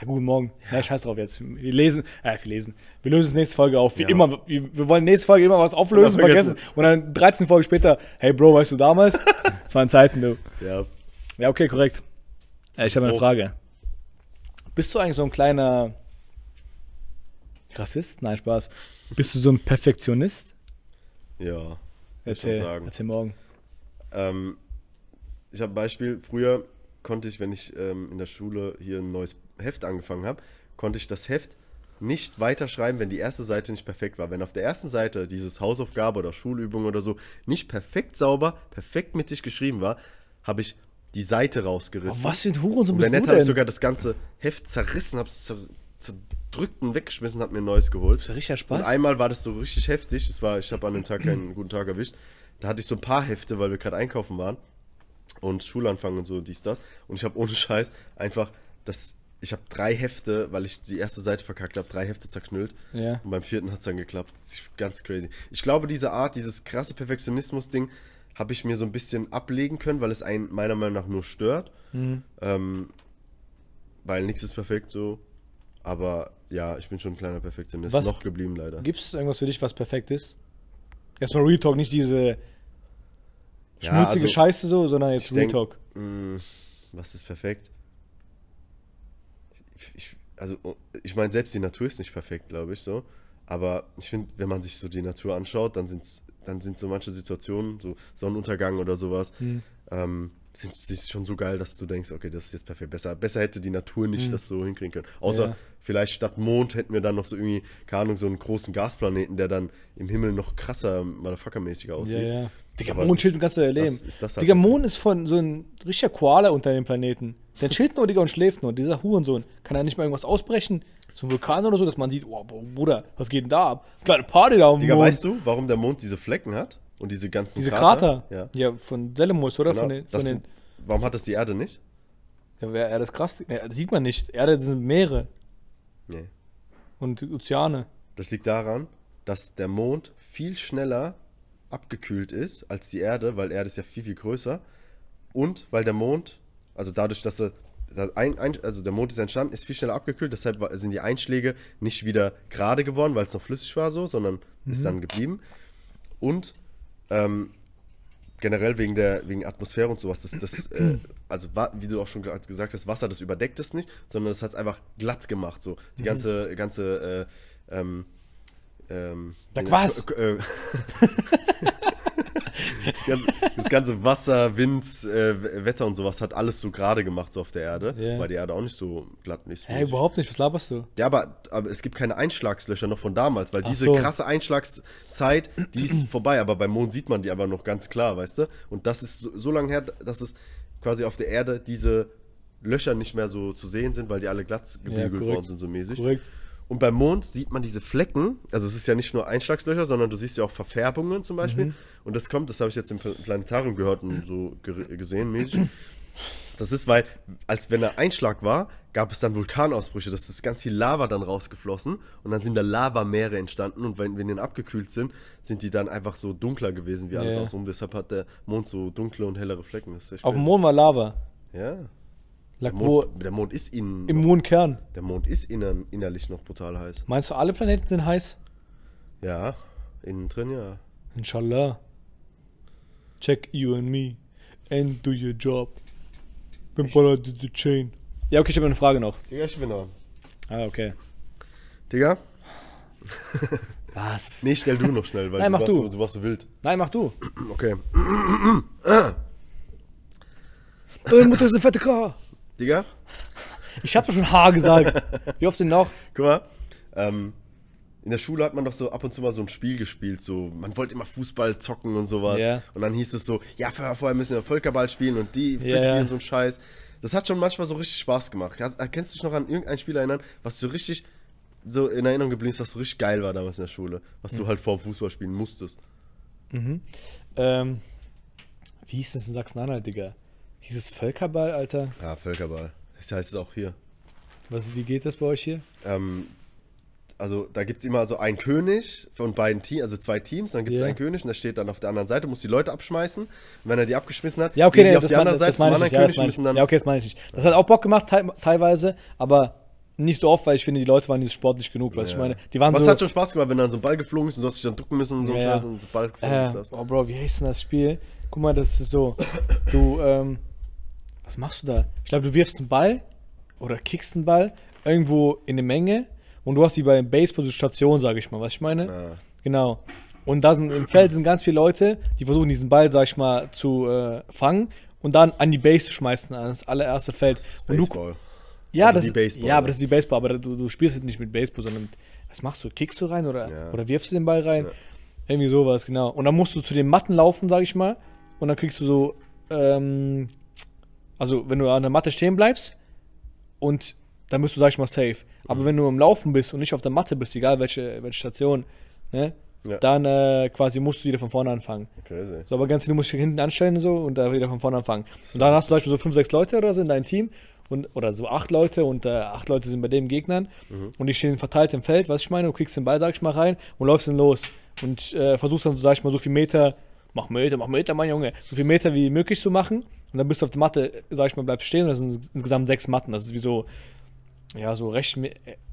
Ja, guten Morgen. Ja. scheiß drauf jetzt. Wir lesen, äh, wir lesen. Wir lösen es nächste Folge auf. Wie Ja. immer. Wir, wir wollen nächste Folge immer was auflösen, Immer vergessen. vergessen. Und dann 13 Folgen später, hey Bro, weißt du damals? Das waren Zeiten, du. Ja. Ja, okay, korrekt. Ja, ich habe eine Oh. Frage. Bist du eigentlich so ein kleiner Rassist? Nein, Spaß. Bist du so ein Perfektionist? Ja. Erzähl, sagen. erzähl morgen. Ähm, ich habe ein Beispiel. Früher konnte ich, wenn ich ähm, in der Schule hier ein neues Heft angefangen habe, konnte ich das Heft nicht weiterschreiben, wenn die erste Seite nicht perfekt war. Wenn auf der ersten Seite dieses Hausaufgabe oder Schulübung oder so nicht perfekt sauber, perfekt mittig geschrieben war, habe ich die Seite rausgerissen. Oh, was für ein Hurensohn Und bist du Nett habe ich denn? sogar das ganze Heft zerrissen, habe es zer zerdrückt und weggeschmissen, habe mir ein neues geholt. ist ja richtig Und Spaß. einmal war das so richtig heftig. Das war, ich habe an dem Tag keinen guten Tag erwischt. Da hatte ich so ein paar Hefte, weil wir gerade einkaufen waren und Schulanfang und so dies das. Und ich habe ohne Scheiß einfach das. Ich habe drei Hefte, weil ich die erste Seite verkackt habe, drei Hefte zerknüllt. Ja. Und beim vierten hat es dann geklappt. Das ist ganz crazy. Ich glaube, diese Art, dieses krasse Perfektionismus-Ding, habe ich mir so ein bisschen ablegen können, weil es einen meiner Meinung nach nur stört. Mhm. Ähm, weil nichts ist perfekt so. Aber ja, ich bin schon ein kleiner Perfektionist. Was- Noch geblieben leider. Gibt es irgendwas für dich, was perfekt ist? Erstmal Real Talk, nicht diese Ja, schmutzige also, Scheiße so, sondern jetzt Real denk- Talk. Mm, was ist perfekt? Ich, also, ich meine, selbst die Natur ist nicht perfekt, glaube ich, so. Aber ich finde, wenn man sich so die Natur anschaut, dann sind dann sind so manche Situationen, so Sonnenuntergang oder sowas, Hm. ähm, sind, sind schon so geil, dass du denkst, okay, das ist jetzt perfekt. Besser, besser hätte die Natur nicht das so hinkriegen können. Außer Ja. vielleicht statt Mond hätten wir dann noch so irgendwie, keine Ahnung, so einen großen Gasplaneten, der dann im Himmel noch krasser, motherfucker-mäßiger aussieht. Ja, ja. Digga, Mond chillt das- ist das halt Digga? Mond ist von so ein richtiger Koala unter dem Planeten. Der chillt nur, Digga, und schläft nur. Dieser Hurensohn. Kann er nicht mal irgendwas ausbrechen? So ein Vulkan oder so, dass man sieht, oh, Bruder, was geht denn da ab? Kleine Party da am Digga, Mond. weißt du, warum der Mond diese Flecken hat? Und diese ganzen Diese Krater. Ja. Ja, von Selemus, oder? Genau. Von den, von den, warum hat das die Erde nicht? ja, Erde ist krass. Ja, das sieht man nicht. Erde sind Meere Nee. und Ozeane. Das liegt daran, dass der Mond viel schneller abgekühlt ist als die Erde, weil Erde ist ja viel, viel größer. Und weil der Mond, also dadurch, dass er, da ein, ein, also der Mond ist entstanden, ist viel schneller abgekühlt, deshalb sind die Einschläge nicht wieder gerade geworden, weil es noch flüssig war so, sondern ist dann geblieben. Und ähm, generell wegen der wegen Atmosphäre und sowas, das, das äh, also wie du auch schon gesagt hast, Wasser, das überdeckt es nicht, sondern das hat es einfach glatt gemacht, so die ganze ganze äh, ähm, ähm, Sag äh, was? äh, das ganze Wasser, Wind, äh, Wetter und sowas hat alles so gerade gemacht so auf der Erde, Ja. weil die Erde auch nicht so glatt nicht so Hä, überhaupt nicht. Was laberst du? ja, aber, aber es gibt keine Einschlagslöcher noch von damals, weil Ach diese so. krasse Einschlagszeit, die ist vorbei, aber beim Mond sieht man die aber noch ganz klar, weißt du? Und das ist so, so lange her, dass es quasi auf der Erde diese Löcher nicht mehr so zu sehen sind, weil die alle glatt gebügelt worden sind, so mäßig. Korrekt. Und beim Mond sieht man diese Flecken, also es ist ja nicht nur Einschlagslöcher, sondern du siehst ja auch Verfärbungen zum Beispiel. Mhm. Und das kommt, das habe ich jetzt im Pla- Planetarium gehört und so gesehen, mäßig. Das ist, weil, als wenn er Einschlag war, gab es dann Vulkanausbrüche. Das ist ganz viel Lava dann rausgeflossen und dann sind da Lavameere entstanden. Und wenn, wenn die dann abgekühlt sind, sind die dann einfach so dunkler gewesen wie alles Ja. außenrum. Deshalb hat der Mond so dunkle und hellere Flecken. Auf dem. Mond war Lava. Ja. Der wo? Mond, der Mond ist innen. Im noch, Mondkern. der Mond ist innen, innerlich noch brutal heiß. Meinst du, alle Planeten sind heiß? Ja, innen drin ja. Inshallah. Check you and me and do your job. Pimpala did the chain. Ja, okay, ich habe eine Frage noch. Digga, ich bin da. Ah, okay. Digga? Was? Nee, stell du noch schnell, weil Nein, du, mach warst du. So, du warst so wild. Nein, mach du. Okay. Deine Mutter ist eine fette K. Digga, Ich hab doch schon H gesagt. Wie oft denn noch? guck mal. Ähm, in der Schule hat man doch so ab und zu mal so ein Spiel gespielt, so man wollte immer Fußball zocken und sowas. Ja. Und dann hieß es so, ja, vorher müssen wir Völkerball spielen und die ja. und so ein Scheiß. Das hat schon manchmal so richtig Spaß gemacht. Kannst, kannst du dich noch an irgendein Spiel erinnern, was so richtig so in Erinnerung geblieben ist, was so richtig geil war damals in der Schule? Was Hm. du halt vor dem Fußball spielen musstest. Ähm, wie hieß das in Sachsen-Anhalt, Digga? Hieß es Völkerball, Alter? Ja, Völkerball. Das heißt es auch hier. Was, wie geht das bei euch hier? Ähm, also da gibt es immer so einen König von beiden Teams, also zwei Teams, dann gibt es Ja. einen König und der steht dann auf der anderen Seite, muss die Leute abschmeißen. Und wenn er die abgeschmissen hat, Ja, okay, gehen die nee, auf die andere Seite zum ich anderen nicht. König müssen ich. dann. ja, okay, das meine ich nicht. Das hat auch Bock gemacht, te teilweise, aber nicht so oft, weil ich finde, die Leute waren nicht sportlich genug, was ich Ja. meine. Die waren Was so. hat schon Spaß gemacht, wenn dann so ein Ball geflogen ist und du hast dich dann ducken müssen und so Ja, und der Ball geflogen ist Äh, das. oh, Bro, wie heißt denn das Spiel? Guck mal, das ist so. Du, ähm, was machst du da? Ich glaube, du wirfst einen Ball oder kickst einen Ball irgendwo in eine Menge und du hast die bei Baseball so Station, sage ich mal, was ich meine? Ah, Genau. Und da sind im Feld sind ganz viele Leute, die versuchen diesen Ball, sag ich mal, zu äh, fangen und dann an die Base zu schmeißen, an das allererste Feld. Und du, Baseball. ja, Also das, wie Baseball, ja, aber ne? das ist wie Baseball, aber du, du spielst jetzt nicht mit Baseball, sondern mit, was machst du? Kickst du rein oder, Ja. oder wirfst du den Ball rein? Ja. Irgendwie sowas, genau. Und dann musst du zu den Matten laufen, sag ich mal. Und dann kriegst du so, ähm, also wenn du an der Matte stehen bleibst und dann bist du, sag ich mal, safe. Mhm. Aber wenn du im Laufen bist und nicht auf der Matte bist, egal welche, welche Station, ne, Ja. dann äh, quasi musst du wieder von vorne anfangen. Crazy. So, aber ganz du musst dich hinten anstellen und so und da wieder von vorne anfangen. Und dann hast du zum Beispiel so fünf, sechs Leute oder so in deinem Team und, oder so acht Leute und äh, acht Leute sind bei den Gegnern und die stehen verteilt im Feld, was ich meine, du kriegst den Ball, sag ich mal, rein und läufst dann los und äh, versuchst dann, sag ich mal, so viel Meter, mach Meter, mach Meter, mein Junge, so viel Meter wie möglich zu machen und dann bist du auf der Matte, sag ich mal, bleibst stehen und das sind insgesamt sechs Matten, das ist wie so, ja, so, recht,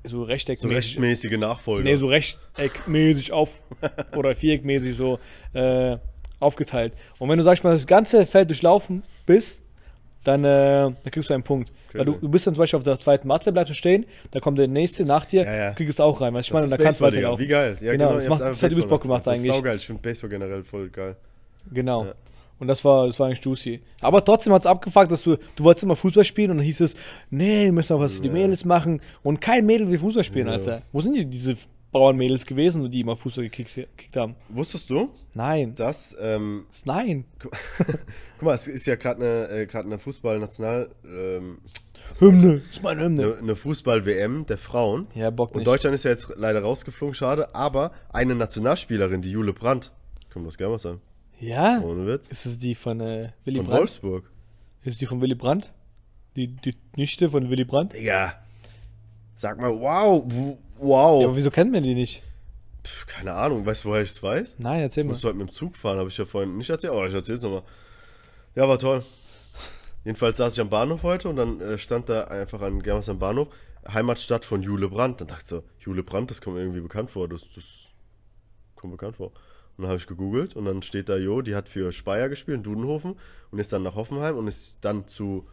so rechteckmäßig. So rechtmäßige Nachfolger. Nee, so rechteckmäßig auf oder viereckmäßig so äh, aufgeteilt. Und wenn du, sag ich mal, das ganze Feld durchlaufen bist, dann, äh, dann kriegst du einen Punkt. Weil du, Crazy. du bist dann zum Beispiel auf der zweiten Matte, bleibst du stehen, da kommt der nächste nach dir, Ja, ja. kriegst es auch rein. Was ich das meine, ist und dann kannst du weiterlaufen. Wie geil. Ja, Genau, genau. das macht- das hat übelst Bock gemacht Das ist eigentlich. saugeil. Ich finde Baseball generell voll geil. Genau. Ja. Und das war, das war eigentlich juicy. Aber trotzdem hat es abgefuckt, dass du, du wolltest immer Fußball spielen und dann hieß es, nee, wir müssen noch was für die. Mädels machen. Und kein Mädel will Fußball spielen. Alter. Wo sind die, diese Bauernmädels gewesen, die immer Fußball gekickt, gekickt haben? Wusstest du, Nein. dass, ähm, Das ist Nein. guck mal, es ist ja gerade eine, äh, grad eine Fußball-National, ähm, Hymne. Das ist meine Hymne. eine, eine Fußball-WM der Frauen. Ja, Bock Und nicht. Deutschland ist ja jetzt leider rausgeflogen, schade, aber eine Nationalspielerin, die Jule Brandt, kann man das gerne mal sagen, Ja? ohne Witz, Ist es die von äh, Willy von Brandt? Wolfsburg. Ist es die von Willy Brandt? Die, die Nichte von Willy Brandt? Digga, sag mal, wow, wow. Ja, aber wieso kennen wir die nicht? Pff, keine Ahnung, weißt du, woher ich es weiß? Nein, erzähl mal. Musst du halt mit dem Zug fahren, habe ich ja vorhin nicht erzählt, aber ich erzähl's nochmal. Ja, war toll. Jedenfalls saß ich am Bahnhof heute und dann äh, stand da einfach an Germers am Bahnhof, Heimatstadt von Jule Brandt. Dann dachte ich so, Jule Brandt, das kommt mir irgendwie bekannt vor, das, das kommt bekannt vor. Und dann habe ich gegoogelt und dann steht da, jo, die hat für Speyer gespielt, in Dudenhofen und ist dann nach Hoffenheim und ist dann zu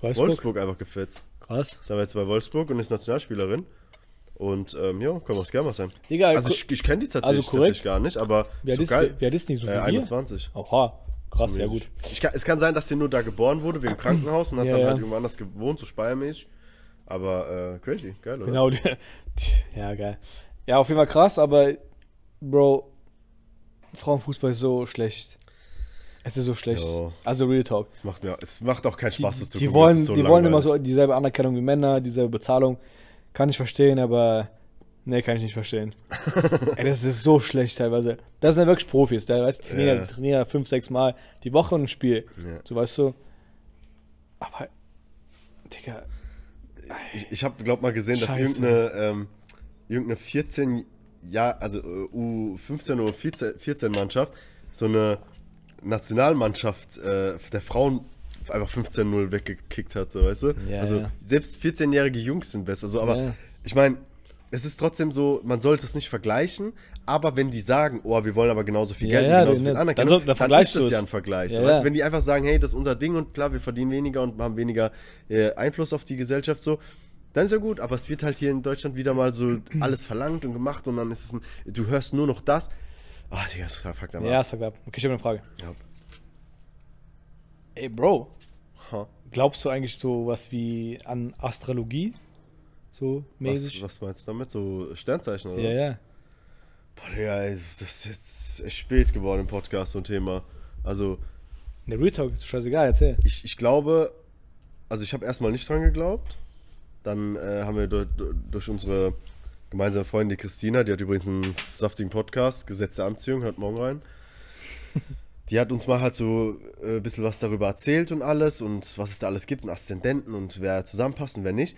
Wolfsburg? Wolfsburg einfach gefetzt. Krass. Ist aber jetzt bei Wolfsburg und ist Nationalspielerin. Und ähm, ja, können wir es gerne mal sein. Digga, Also ich, ich kenne die tatsächlich, also tatsächlich gar nicht, aber wer, so ist, geil. wer ist nicht so Äh, wie wir? 21. Oha. Krass, ja gut. Ich kann, es kann sein, dass sie nur da geboren wurde, wegen Krankenhaus und hat Ja, dann ja. halt irgendwo anders gewohnt, so speiermäßig. Aber äh, crazy, geil, oder? Genau. Ja, geil. Ja, auf jeden Fall krass, aber Bro, Frauenfußball ist so schlecht. Es ist so schlecht. Jo. Also Real Talk. Es macht, ja, es macht auch keinen Die, Spaß, das zu die gucken, wollen, so die wollen immer so dieselbe Anerkennung wie Männer, dieselbe Bezahlung. Kann ich verstehen, aber nee, kann ich nicht verstehen. Ey, das ist so schlecht teilweise. Das sind ja wirklich Profis, der weißt, die trainieren, Ja. die trainieren fünf, sechs Mal die Woche ein Spiel. Ja. So weißt du. Aber, Digga, Ich, ich habe, glaub mal gesehen, dass Scheiße. irgendeine, ähm, irgendeine 14 Jahr, also äh, U15 oder 14, 14 Mannschaft so eine Nationalmannschaft äh, der Frauen einfach 15-0 weggekickt hat, so, weißt du? Ja, also ja. selbst 14-jährige Jungs sind besser, so, aber Ja. ich meine, es ist trotzdem so, man sollte es nicht vergleichen, aber wenn die sagen, oh, wir wollen aber genauso viel Ja, Geld ja, und genauso ne, viel dann Anerkennung, dann, dann ist das ja ein Vergleich. Ja, so, weißt ja. Wenn die einfach sagen, hey, das ist unser Ding und klar, wir verdienen weniger und haben weniger äh, Einfluss auf die Gesellschaft, so, dann ist ja gut, aber es wird halt hier in Deutschland wieder mal so alles verlangt und gemacht und dann ist es ein, du hörst nur noch das. Ah, Digga, das fuckt aber. Ja, ist verklappt. Okay, ich habe eine Frage. Ja. Ey, Bro, Ha. glaubst du eigentlich so was wie an Astrologie? So mäßig? Was, was meinst du damit? So Sternzeichen oder ja, was? ja. Boah, Digga, ey, das ist jetzt echt spät geworden im Podcast, so ein Thema. Also, Der Real Talk ist scheißegal, erzähl. ich, ich glaube, also ich habe erstmal nicht dran geglaubt. Dann äh, haben wir durch, durch unsere gemeinsame Freundin, die Christina, die hat übrigens einen saftigen Podcast, Gesetz der Anziehung, hört morgen rein. Die hat uns mal halt so äh, ein bisschen was darüber erzählt und alles und was es da alles gibt und Aszendenten und wer zusammenpasst und wer nicht.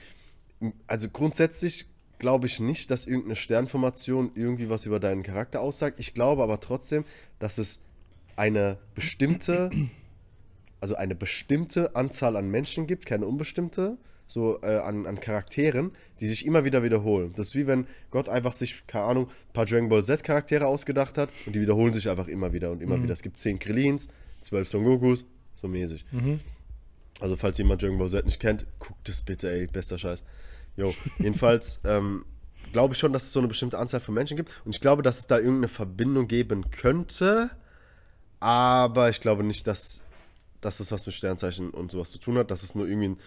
Also grundsätzlich glaube ich nicht, dass irgendeine Sternformation irgendwie was über deinen Charakter aussagt. Ich glaube aber trotzdem, dass es eine bestimmte, also eine bestimmte Anzahl an Menschen gibt, keine unbestimmte, so äh, an, an Charakteren, die sich immer wieder wiederholen. Das ist wie wenn Gott einfach sich, keine Ahnung, ein paar Dragon Ball Z Charaktere ausgedacht hat und die wiederholen sich einfach immer wieder und immer wieder. Es gibt zehn Krillins, zwölf Son Gokus, so mäßig. Also falls jemand Dragon Ball Z nicht kennt, guckt es bitte, ey, bester Scheiß. Jo, jedenfalls ähm, glaube ich schon, dass es so eine bestimmte Anzahl von Menschen gibt und ich glaube, dass es da irgendeine Verbindung geben könnte, aber ich glaube nicht, dass, dass es was mit Sternzeichen und sowas zu tun hat, dass es nur irgendwie ein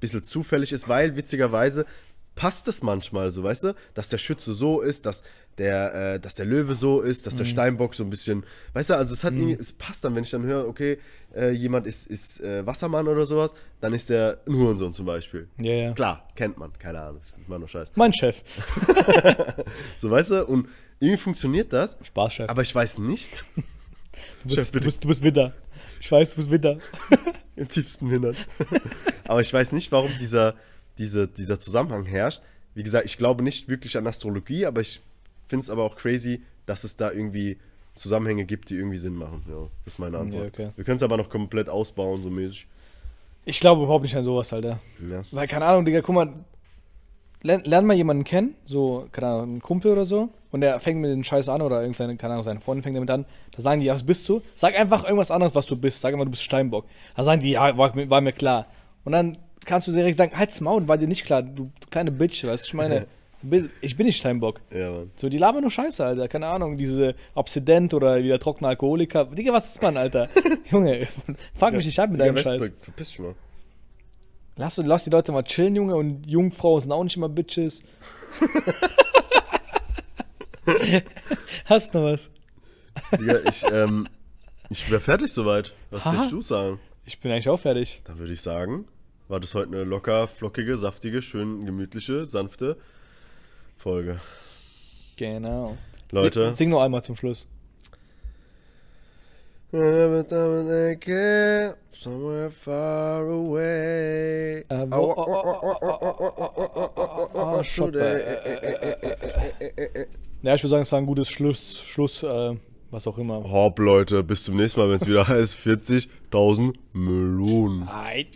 bisschen zufällig ist, weil witzigerweise passt es manchmal so, weißt du, dass der Schütze so ist, dass der, äh, dass der Löwe so ist, dass der Steinbock so ein bisschen, weißt du, also es hat irgendwie, es passt dann, wenn ich dann höre, okay, äh, jemand ist, ist äh, Wassermann oder sowas, dann ist der ein Hurensohn zum Beispiel. Ja, ja. Klar, kennt man, keine Ahnung, ist immer nur Scheiß. Mein Chef. So, weißt du, und irgendwie funktioniert das, Spaß, Chef. aber ich weiß nicht, du, Chef, bist, du, bitte. bist, du bist Winter. Ich weiß, du bist Winter. im tiefsten Innern. Aber ich weiß nicht, warum dieser, diese, dieser Zusammenhang herrscht. Wie gesagt, ich glaube nicht wirklich an Astrologie, aber ich finde es aber auch crazy, dass es da irgendwie Zusammenhänge gibt, die irgendwie Sinn machen. Ja, das ist meine Antwort. okay. Wir können es aber noch komplett ausbauen, so mäßig. Ich glaube überhaupt nicht an sowas, Alter. Ja. Weil, keine Ahnung, Digga, guck mal, lern, lern mal jemanden kennen, so, keine Ahnung, einen Kumpel oder so, und der fängt mit den Scheiß an oder irgendeine, keine Ahnung, seine Freundin fängt damit an, da sagen die, ja, was bist du? Sag einfach irgendwas anderes, was du bist. Sag immer, du bist Steinbock. Da sagen die, ja, war, mir- war mir klar. Und dann kannst du direkt sagen, halt's Maul, war dir nicht klar, du, du kleine Bitch, weißt du, ich meine, ich bin nicht Steinbock. Ja, Mann. So, die labern nur Scheiße, Alter. Keine Ahnung, diese Obsident oder wieder trockener Alkoholiker. Digga, was ist man, Alter? Junge, fuck mich nicht ab mit Digga, deinem Scheiß. Westberg, verpiss dich mal. Lass, lass die Leute mal chillen, Junge, und Jungfrauen sind auch nicht immer Bitches. Hast du noch was? Digga, ich, ähm, ich wäre fertig soweit. Was willst du sagen? Ich bin eigentlich auch fertig. Dann würde ich sagen, war das heute eine locker, flockige, saftige, schön gemütliche, sanfte Folge. Genau. Leute. Sing, sing noch einmal zum Schluss. Somewhere far away. Äh, wo- oh, oh, oh, oh, oh, oh, oh, oh, oh, oh, oh, Schoppe. Ja, ich würde sagen, es war ein gutes Schluss, Schluss, äh, was auch immer. Hopp, Leute, bis zum nächsten Mal, wenn es wieder heißt 40.000 Melonen. Ei.